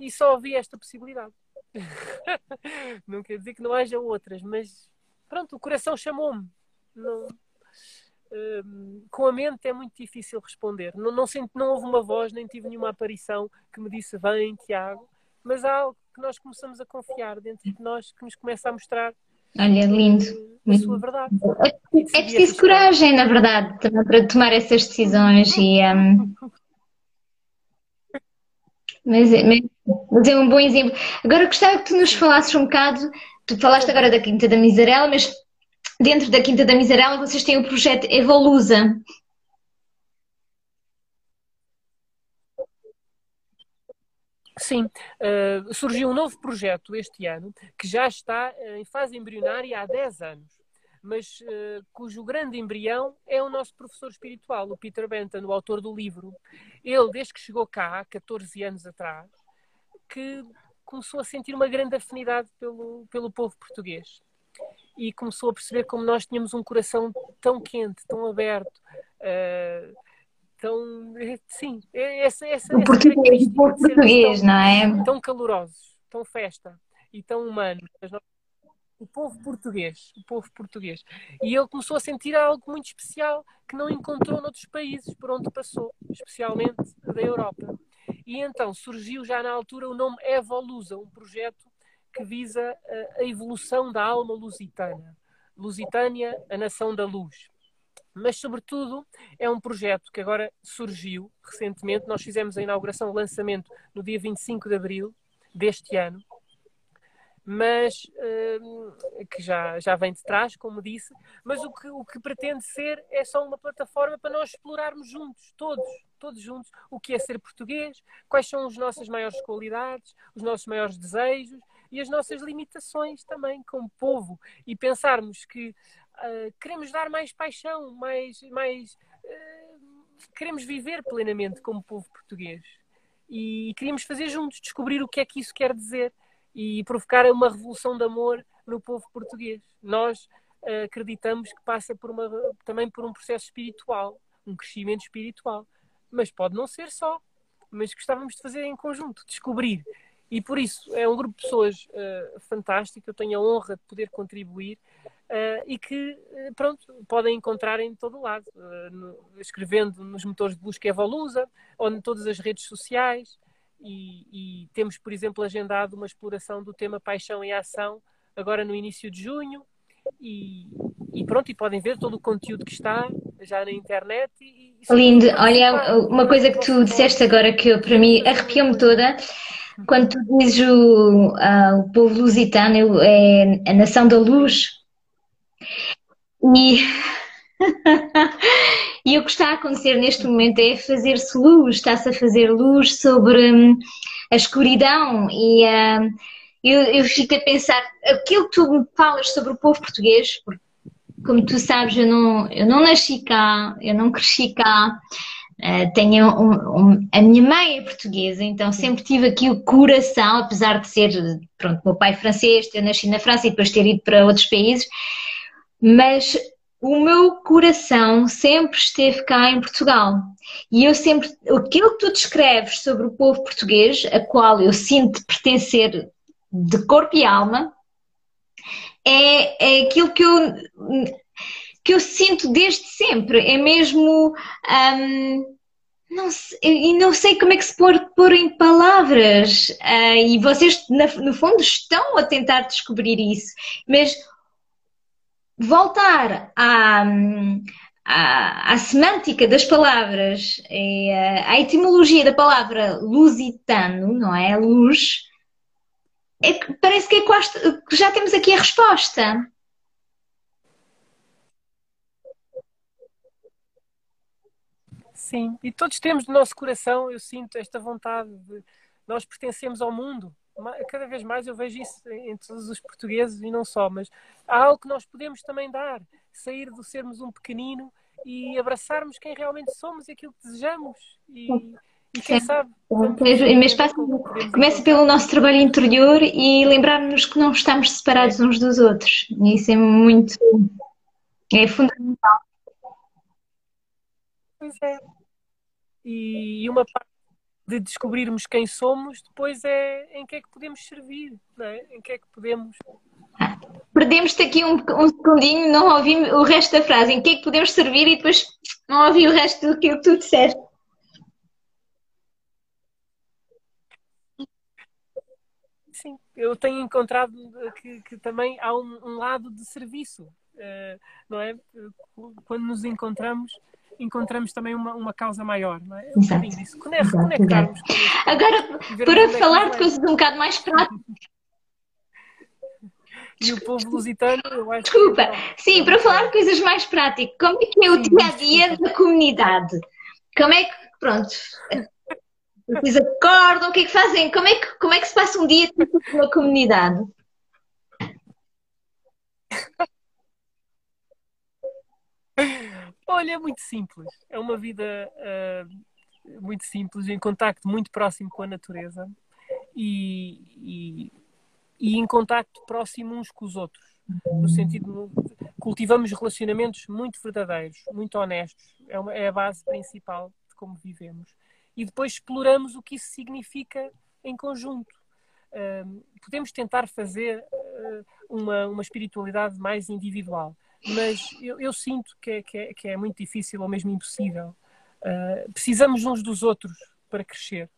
e só havia esta possibilidade. não quer dizer que não haja outras, mas pronto, o coração chamou-me. Não, hum, com a mente é muito difícil responder. Não, não, senti, não houve uma voz, nem tive nenhuma aparição que me disse vem, Tiago, mas há algo que nós começamos a confiar dentro de nós que nos começa a mostrar Olha, lindo. A sua verdade. É, preciso coragem, na verdade, para tomar essas decisões e um, mas, é, mas é um bom exemplo. Agora gostava que tu nos falasses um bocado, tu falaste agora da Quinta da Miserela, mas dentro da Quinta da Miserela vocês têm o projeto Evolusa. Sim, uh, surgiu um novo projeto este ano que já está uh, em fase embrionária há 10 anos mas uh, cujo grande embrião é o nosso professor espiritual, o Peter Benton, o autor do livro. Ele, desde que chegou cá, 14 anos atrás, que começou a sentir uma grande afinidade pelo, pelo povo português. E começou a perceber como nós tínhamos um coração tão quente, tão aberto, uh, tão. É, sim, é essa, essa, o português, o português, tão, não é? Tão calorosos, tão festa e tão humanos. O povo português, o povo português. E ele começou a sentir algo muito especial que não encontrou noutros países por onde passou, especialmente da Europa. E então surgiu já na altura o nome Evolusa, um projeto que visa a evolução da alma lusitana. Lusitânia, a nação da luz. Mas, sobretudo, é um projeto que agora surgiu recentemente. Nós fizemos a inauguração, o lançamento, no dia 25 de abril deste ano, mas uh, que já, já vem de trás, como disse, mas o que, o que pretende ser é só uma plataforma para nós explorarmos juntos, todos, todos juntos, o que é ser português, quais são as nossas maiores qualidades, os nossos maiores desejos e as nossas limitações também como povo. E pensarmos que uh, queremos dar mais paixão, mais, mais uh, queremos viver plenamente como povo português. E queríamos fazer juntos, descobrir o que é que isso quer dizer e provocar uma revolução de amor no povo português. Nós uh, acreditamos que passa por uma, também por um processo espiritual, um crescimento espiritual, mas pode não ser só, mas gostávamos de fazer em conjunto, descobrir. E por isso é um grupo de pessoas uh, fantástico, eu tenho a honra de poder contribuir uh, e que, pronto, podem encontrar em todo o lado, no, escrevendo nos motores de busca Evolusa ou em todas as redes sociais, e, e, temos, por exemplo, agendado uma exploração do tema paixão e ação agora no início de junho. E, e pronto, e podem ver todo o conteúdo que está já na internet. E, Lindo, olha, uma coisa que tu disseste agora que eu, para mim arrepiou-me toda. Quando tu dizes o, uh, o povo lusitano é a nação da luz, e E o que está a acontecer neste momento é fazer-se luz, está-se a fazer luz sobre hum, a escuridão e uh, eu, eu fico a pensar, aquilo que tu me falas sobre o povo português, porque como tu sabes, eu não, eu não nasci cá, eu não cresci cá, uh, tenho um, um, a minha mãe é portuguesa, então sempre tive aqui o coração, apesar de ser, pronto, meu pai é francês, eu nasci na França e depois ter ido para outros países, mas o meu coração sempre esteve cá em Portugal. E eu sempre, aquilo que tu descreves sobre o povo português, a qual eu sinto pertencer de corpo e alma, é, é aquilo que eu, que eu sinto desde sempre. É mesmo. Um, não sei, e não sei como é que se pôr, pôr em palavras. Uh, e vocês, no fundo, estão a tentar descobrir isso. Mas voltar à, à, à semântica das palavras, à etimologia da palavra lusitano, não é? Luz, é, parece que é quase, já temos aqui a resposta. Sim, e todos temos no nosso coração, eu sinto esta vontade de nós pertencemos ao mundo cada vez mais eu vejo isso em todos os portugueses e não só, mas há algo que nós podemos também dar, sair do sermos um pequenino e abraçarmos quem realmente somos e aquilo que desejamos e, e quem Sim. sabe. Mas passa, começa pelo nosso trabalho interior e lembrarmos que não estamos separados uns dos outros. Isso é muito é fundamental. Pois é. E uma parte de descobrirmos quem somos, depois é em que é que podemos servir, é? em que é que podemos. Perdemos-te aqui um, um segundinho, não ouvi o resto da frase, em que é que podemos servir e depois não ouvi o resto do que tu disseste. Sim, eu tenho encontrado que, que também há um, um, lado de serviço, uh, não é? Quando nos encontramos encontramos também uma, uma causa maior, não é? Exato. Isso. Reconectarmos. Agora, para falar de coisas um bocado mais práticas. E o povo lusitano, eu acho Desculpa, que... sim, para falar de coisas mais práticas, como é que é o dia a dia da comunidade? Como é que, pronto, vocês acordam, o que é que fazem? Como é que, como é que se passa um dia na comunidade? Olha, é muito simples. É uma vida uh, muito simples, em contacto muito próximo com a natureza e, e, e em contacto próximo uns com os outros. No sentido cultivamos relacionamentos muito verdadeiros, muito honestos. É, uma, é a base principal de como vivemos. E depois exploramos o que isso significa em conjunto. Uh, podemos tentar fazer uh, uma, uma espiritualidade mais individual, mas eu, eu sinto que é, que, é, que é, muito difícil ou mesmo impossível. Uh, precisamos uns dos outros para crescer.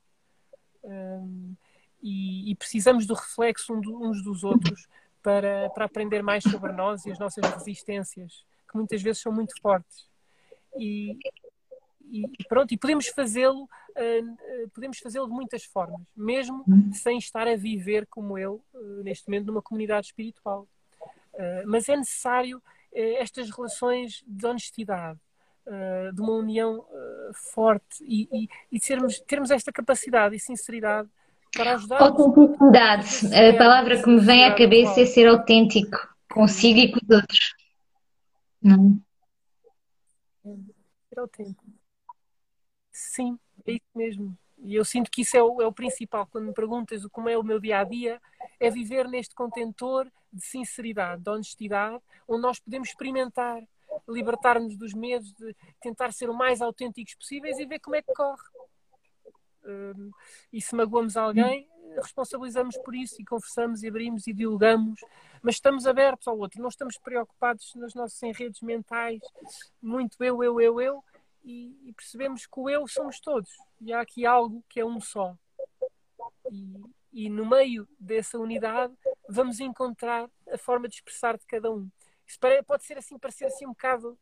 E, e, precisamos do reflexo uns dos outros para, para aprender mais sobre nós e as nossas resistências, que muitas vezes são muito fortes. E, e pronto, e podemos fazê-lo uh, podemos fazê-lo de muitas formas, mesmo sem estar a viver como eu uh, neste momento numa comunidade espiritual. Uh, mas é necessário estas relações de honestidade, de uma união forte e, e, e sermos, termos esta capacidade e sinceridade para ajudar. Autenticidade. A palavra que me vem à cabeça é ser autêntico consigo e com os outros. Não. Ser autêntico. Sim, é isso mesmo. E eu sinto que isso é o, é o principal. Quando me perguntas como é o meu dia a dia, é viver neste contentor de sinceridade, de honestidade, onde nós podemos experimentar, libertar-nos dos medos, de tentar ser o mais autênticos possíveis e ver como é que corre. E se magoamos alguém, responsabilizamos por isso e conversamos e abrimos e dialogamos, mas estamos abertos ao outro, não estamos preocupados nos nossos enredos mentais, muito eu, eu, eu, eu, e, e percebemos que o eu somos todos e há aqui algo que é um só. E, e no meio dessa unidade vamos encontrar a forma de expressar de cada um. Isso pode ser assim, parecer assim um bocado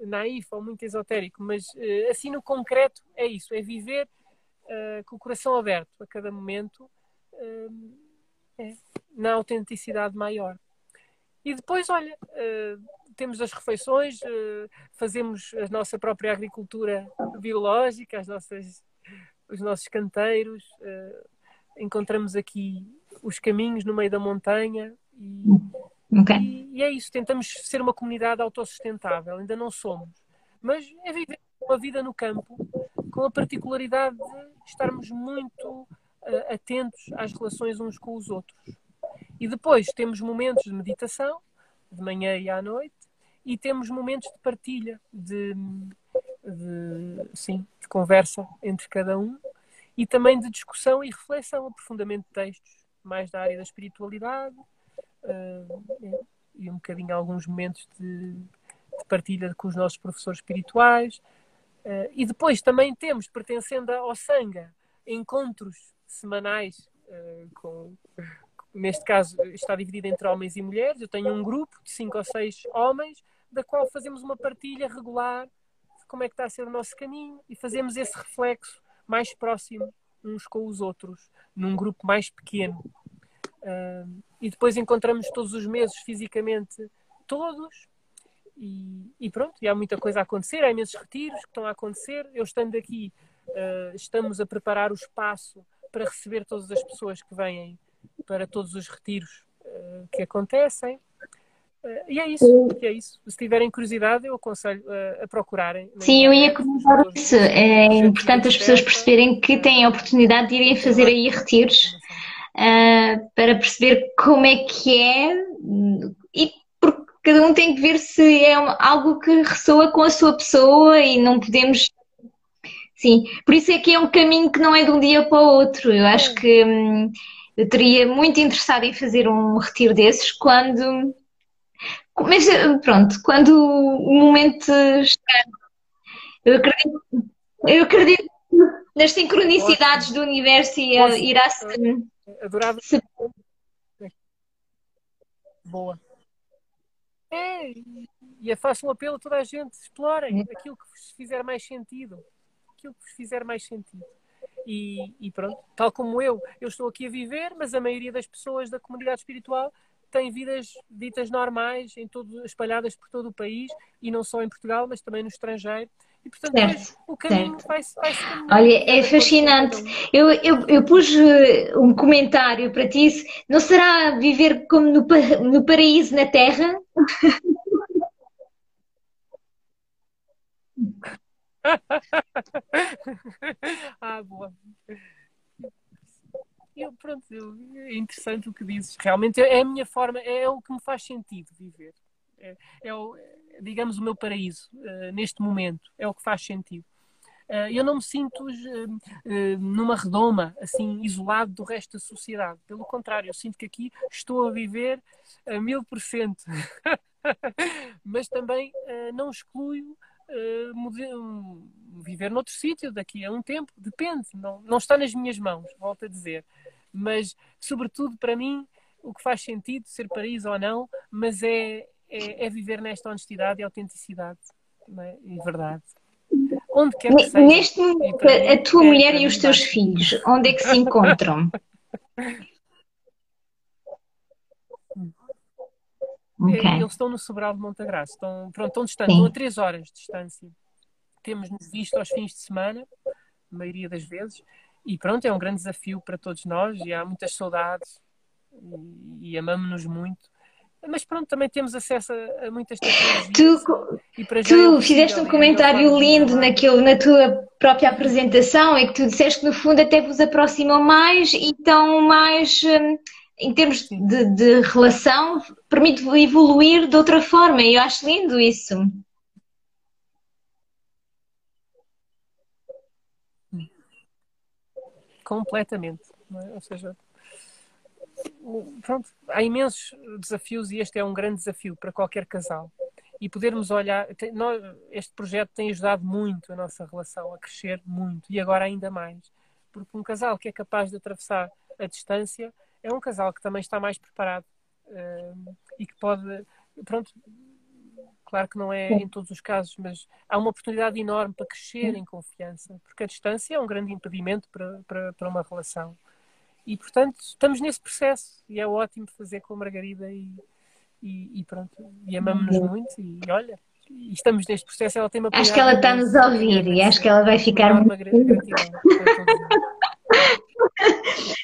naif ou muito esotérico, mas eh, assim no concreto é isso, é viver uh, com o coração aberto a cada momento, uh, é, na autenticidade maior. E depois, olha, uh, temos as refeições, fazemos a nossa própria agricultura biológica, as nossas, os nossos canteiros, encontramos aqui os caminhos no meio da montanha e, okay. e, e, é isso, tentamos ser uma comunidade autossustentável, ainda não somos, mas é viver uma vida no campo com a particularidade de estarmos muito uh, atentos às relações uns com os outros. E depois temos momentos de meditação, de manhã e à noite, e temos momentos de partilha, de, de, sim, de conversa entre cada um, e também de discussão e reflexão, aprofundamento de textos, mais da área da espiritualidade, uh, e um bocadinho alguns momentos de, de partilha com os nossos professores espirituais, Uh, e depois também temos, pertencendo ao Sanga, encontros semanais uh, com, neste caso está dividido entre homens e mulheres. Eu tenho um grupo de cinco ou seis homens, da qual fazemos uma partilha regular de como é que está a ser o nosso caminho e fazemos esse reflexo mais próximo uns com os outros, num grupo mais pequeno. Uh, e depois encontramos todos os meses fisicamente todos e, e, pronto, e há muita coisa a acontecer, há imensos retiros que estão a acontecer. Eu estando aqui, uh, estamos a preparar o espaço para receber todas as pessoas que vêm para todos os retiros uh, que acontecem. E é isso, é isso. Se tiverem curiosidade, eu aconselho a procurarem. Sim, eu ia comentar isso. É importante as pessoas perceberem que têm a oportunidade de irem fazer aí retiros para perceber como é que é e cada um tem que ver se é algo que ressoa com a sua pessoa e não podemos. Sim, por isso é que é um caminho que não é de um dia para o outro. Eu acho que hum, eu teria muito interessado em fazer um retiro desses quando. Mas pronto, quando o momento está. Eu acredito, eu acredito nas sincronicidades do universo e irá se. Adorava. Boa. É, e faço um apelo a toda a gente, explorem aquilo que vos fizer mais sentido. Aquilo que vos fizer mais sentido. E, e, pronto, tal como eu, eu estou aqui a viver, mas a maioria das pessoas da comunidade espiritual têm vidas ditas normais, em todo, espalhadas por todo o país, e não só em Portugal, mas também no estrangeiro. E, portanto, certo, o caminho vai-se vai Olha, é fascinante. Eu, eu, eu pus eh, um comentário para ti. Não será viver como no, no paraíso na Terra? ah, boa. Eu, pronto, é interessante o que dizes. Realmente é a minha forma, é o que me faz sentido viver. É, é o, digamos, o meu paraíso uh, neste momento. É o que faz sentido. Uh, eu não me sinto uh, numa redoma, assim, isolado do resto da sociedade. Pelo contrário, eu sinto que aqui estou a viver a mil por cento. Mas também não excluo viver noutro sítio daqui a um tempo, depende, não, não está nas minhas mãos, volto a dizer. Mas, sobretudo, para mim, o que faz sentido, ser paraíso ou não, mas é, é, é viver nesta honestidade e autenticidade é? e verdade. Onde quer que seja. Neste momento, a tua é mulher e os teus filhos, onde é que se encontram? Okay. Eles estão no Sobral de Montagraça, estão, pronto, estão distantes, estão a 3 horas de distância. Temos-nos visto aos fins de semana, a maioria das vezes, e pronto, é um grande desafio para todos nós e há muitas saudades e, e amamos-nos muito. Mas pronto, também temos acesso a, a muitas tecnologias. Tu, tu é fizeste um comentário lindo naquilo, na tua própria apresentação, é que tu disseste que no fundo até vos aproximam mais e estão mais, hum, em termos de, de relação, permite evoluir de outra forma. E eu acho lindo isso. Completamente. É? Ou seja, pronto, há imensos desafios e este é um grande desafio para qualquer casal. E podermos olhar, este projeto tem ajudado muito a nossa relação a crescer muito e agora ainda mais. Porque um casal que é capaz de atravessar a distância é um casal que também está mais preparado uh, e que pode, pronto, claro que não é em todos os casos, mas há uma oportunidade enorme para crescer em confiança, porque a distância é um grande impedimento para, para, para uma relação. E, portanto, estamos nesse processo e é ótimo fazer com a Margarida e, e, e pronto. E amamos-nos muito e olha, e estamos neste processo. Ela tem uma Acho que ela está nos a ouvir e acho que ela vai ficar muito.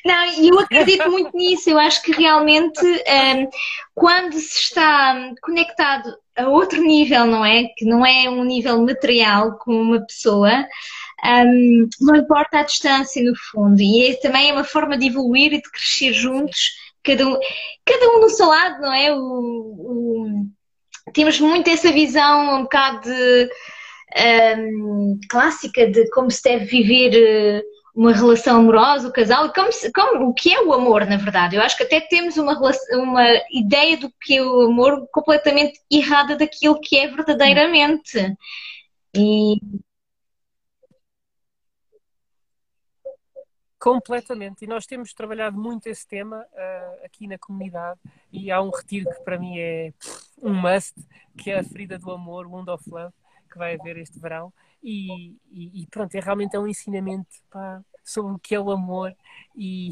Não, eu acredito muito nisso. Eu acho que realmente um, quando se está conectado a outro nível, não é? Que não é um nível material com uma pessoa, um, não importa a distância, no fundo. E é, também é uma forma de evoluir e de crescer juntos, cada um, cada um no seu lado, não é? O, o, temos muito essa visão um bocado de, um, clássica de como se deve viver eh, uma relação amorosa, o casal, como, como, o que é o amor, na verdade. Eu acho que até temos uma, uma ideia do que é o amor completamente errada daquilo que é verdadeiramente. E Completamente. E nós temos trabalhado muito esse tema uh, aqui na comunidade e há um retiro que para mim é um must, que é a Ferida do Amor, Wound of Love, que vai haver este verão. E, e, e pronto, é realmente é um ensinamento pá, sobre o que é o amor e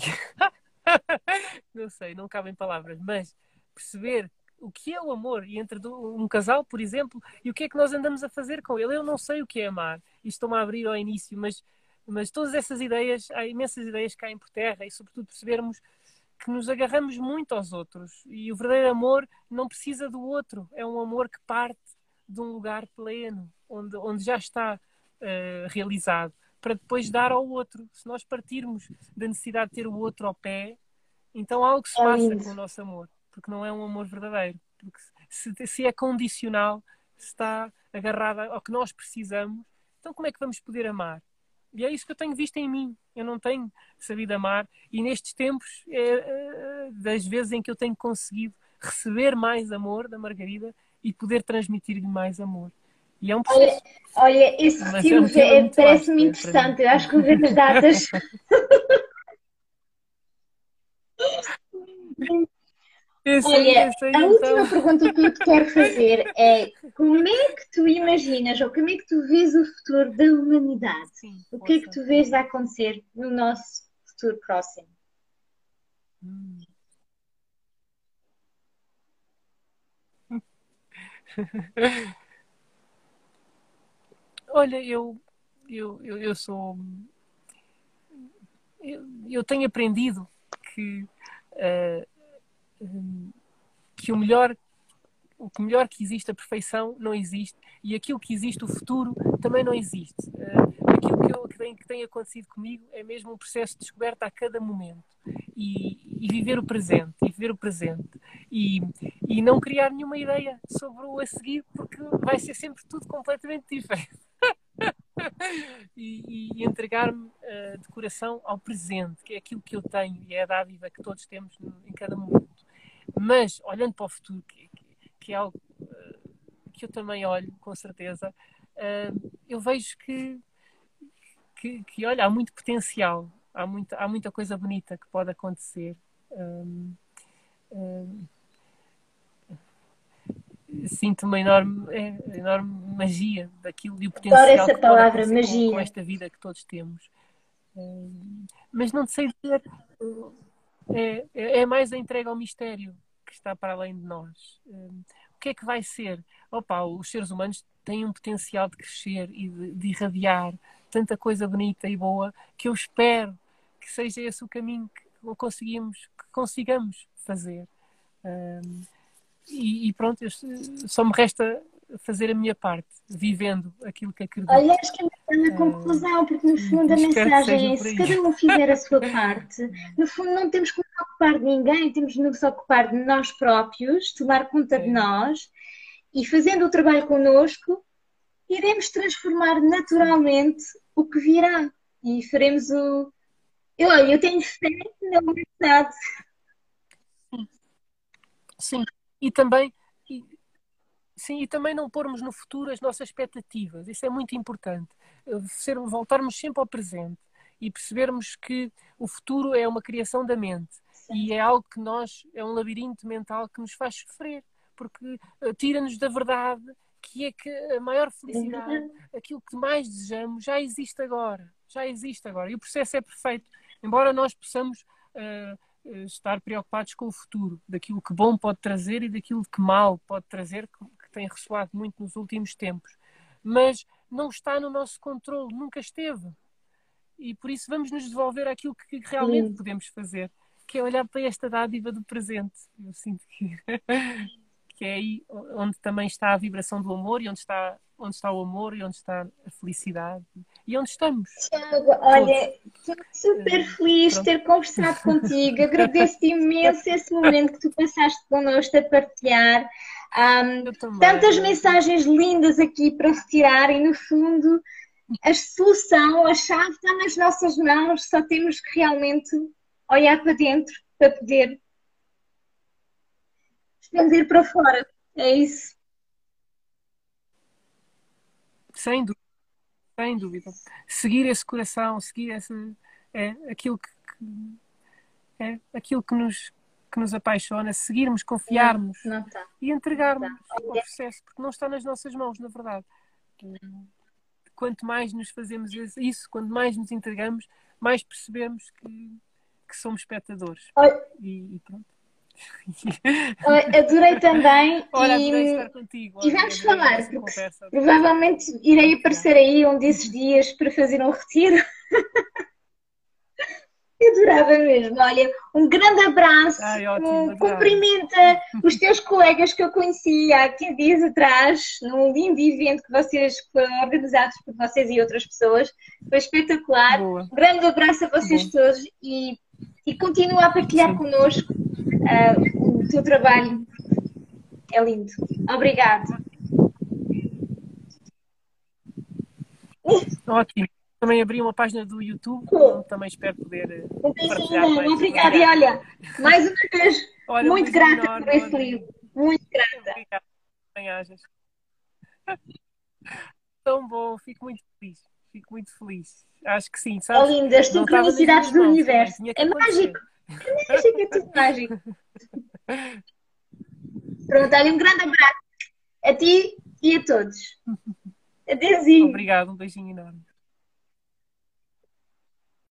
não sei, não cabem palavras, mas perceber o que é o amor e entre um casal, por exemplo, e o que é que nós andamos a fazer com ele. Eu não sei o que é amar e estou-me a abrir ao início, mas mas todas essas ideias, há imensas ideias que caem por terra e, sobretudo, percebermos que nos agarramos muito aos outros e o verdadeiro amor não precisa do outro, é um amor que parte de um lugar pleno, onde, onde já está uh, realizado, para depois dar ao outro. Se nós partirmos da necessidade de ter o outro ao pé, então algo se é passa com o nosso amor, porque não é um amor verdadeiro. Porque se, se é condicional, se está agarrado ao que nós precisamos, então como é que vamos poder amar? E é isso que eu tenho visto em mim. Eu não tenho sabido amar. E nestes tempos, é, é, das vezes em que eu tenho conseguido receber mais amor da Margarida e poder transmitir-lhe mais amor. E é um processo. Olha, olha esse estilo é, é parece-me interessante. Eu acho que vou ver as datas. Olha, a última então. pergunta que eu te quero fazer é como é que tu imaginas ou como é que tu vês o futuro da humanidade? Sim, o que é que tu vês a acontecer no nosso futuro próximo? Hum. Olha, eu, eu, eu, eu sou. Eu, eu tenho aprendido que uh, que o melhor o que melhor que existe a perfeição não existe e aquilo que existe o futuro também não existe uh, aquilo que, eu, que, tem, que tem acontecido comigo é mesmo um processo de descoberta a cada momento. E, e viver o presente e viver o presente. E, e não criar nenhuma ideia sobre o a seguir porque vai ser sempre tudo completamente diferente. E, e entregar-me uh, de coração ao presente, que é aquilo que eu tenho e é a dádiva que todos temos em cada momento. Mas, olhando para o futuro, que, que é algo uh, que eu também olho, com certeza, uh, eu vejo que, que, que, olha, há muito potencial, há muita, há muita coisa bonita que pode acontecer. Um, um, sinto uma enorme, é, enorme magia daquilo e o potencial Adoro essa que palavra, magia. Com, com, esta vida que todos temos. mas não sei dizer. É, é, é, mais a entrega ao mistério que está para além de nós. o que é que vai ser? Opa, os seres humanos têm um potencial de crescer e de, de irradiar tanta coisa bonita e boa que eu espero que seja esse o caminho que conseguimos, que consigamos fazer. Um, e, e, pronto, só me resta fazer a minha parte, vivendo aquilo que acredito. Olha, acho que é uma conclusão, porque no fundo a mensagem é se cada um fizer a sua parte, no fundo não temos que nos ocupar de ninguém, temos que nos ocupar de nós próprios, tomar conta é. de nós e fazendo o trabalho connosco, iremos transformar naturalmente o que virá e faremos o. Eu, eu tenho fé na humanidade. Sim e também e, sim e também não pormos no futuro as nossas expectativas isso é muito importante ser, voltarmos sempre ao presente e percebermos que o futuro é uma criação da mente sim. e é algo que nós é um labirinto mental que nos faz sofrer porque uh, tira-nos da verdade que é que a maior felicidade aquilo que mais desejamos já existe agora já existe agora e o processo é perfeito embora nós possamos uh, estar preocupados com o futuro, daquilo que bom pode trazer e daquilo que mal pode trazer, que, tem ressoado muito nos últimos tempos. Mas não está no nosso controle, nunca esteve. E por isso vamos nos devolver aquilo que realmente podemos fazer, que é olhar para esta dádiva do presente. Eu sinto que, que é aí onde também está a vibração do amor e onde está onde está o amor e onde está a felicidade e onde estamos. Tiago, olha, estou super eh, feliz de ter conversado contigo. Agradeço-te imenso esse momento que tu passaste connosco a partilhar. Um, tantas mensagens lindas aqui para retirar e no fundo a solução, a chave está nas nossas mãos, só temos que realmente olhar para dentro para poder expandir para fora. É isso. Sem dúvida. Sem dúvida. Seguir esse coração, seguir essa, é aquilo que, que é aquilo que nos, que nos apaixona, seguirmos, confiarmos não, não tá. e entregarmos ao processo, porque não está nas nossas mãos, na verdade. Quanto mais nos fazemos isso, quanto mais nos entregamos, mais percebemos que, que somos espectadores. E, e pronto. Adorei também. Olha, e, adorei estar contigo. e vamos falar, porque provavelmente irei aparecer aí um desses dias para fazer um retiro. Eu adorava mesmo. Olha, um grande abraço. Ai, ótimo, cumprimenta os teus colegas que eu conheci há 15 dias atrás, num lindo evento que vocês que foram organizados por vocês e outras pessoas. Foi espetacular. Boa. Um grande abraço a vocês Boa. todos e, e continua a partilhar Sim. connosco uh, o teu trabalho. É lindo. Obrigado. Ótimo. Também abri uma página do YouTube, cool. também espero poder eh, mais. Obrigada. E olha, mais uma vez, olha, muito um grata enorme, por esse livro. Muito grata. Obrigada. Tão bom, fico muito feliz. Fico muito feliz. Acho que sim, sabes? É lindo, as sincronicidades do universo. É mágico. Mágico. Pronto, olha, um grande abraço a ti e a todos. Adeusinho. Obrigado, um beijinho enorme.